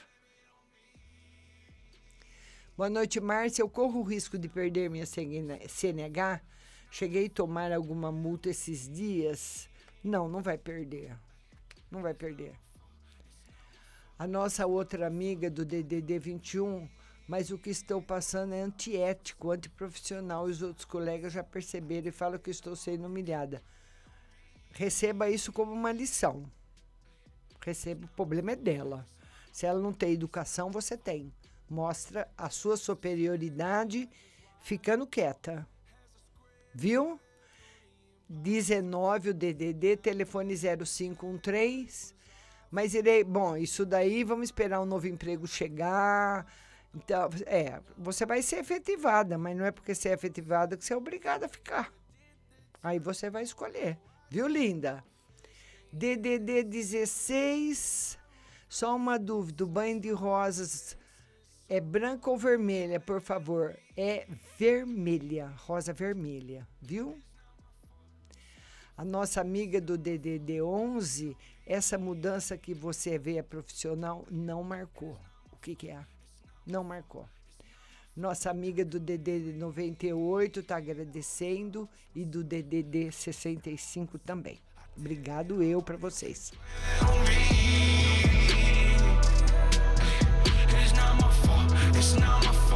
Boa noite, Márcia. Eu corro o risco de perder minha CNH? Cheguei a tomar alguma multa esses dias? Não, não vai perder. Não vai perder. A nossa outra amiga do DDD 21, mas o que estou passando é antiético, antiprofissional. E os outros colegas já perceberam e falam que estou sendo humilhada. Receba isso como uma lição. Receba, o problema é dela. Se ela não tem educação, você tem. Mostra a sua superioridade ficando quieta. Viu? 19 o DDD, telefone 0513. Mas irei, bom, isso daí vamos esperar um novo emprego chegar. Então, é, você vai ser efetivada, mas não é porque você é efetivada que você é obrigada a ficar. Aí você vai escolher. Viu, linda? DDD 16. Só uma dúvida, o banho de rosas é branca ou vermelha, por favor? É vermelha, rosa vermelha, viu? A nossa amiga do DDD 11, essa mudança que você vê a profissional não marcou. O que, que é? Não marcou. Nossa amiga do DDD 98 está agradecendo e do DDD 65 também. Obrigado eu para vocês. It's not my fault.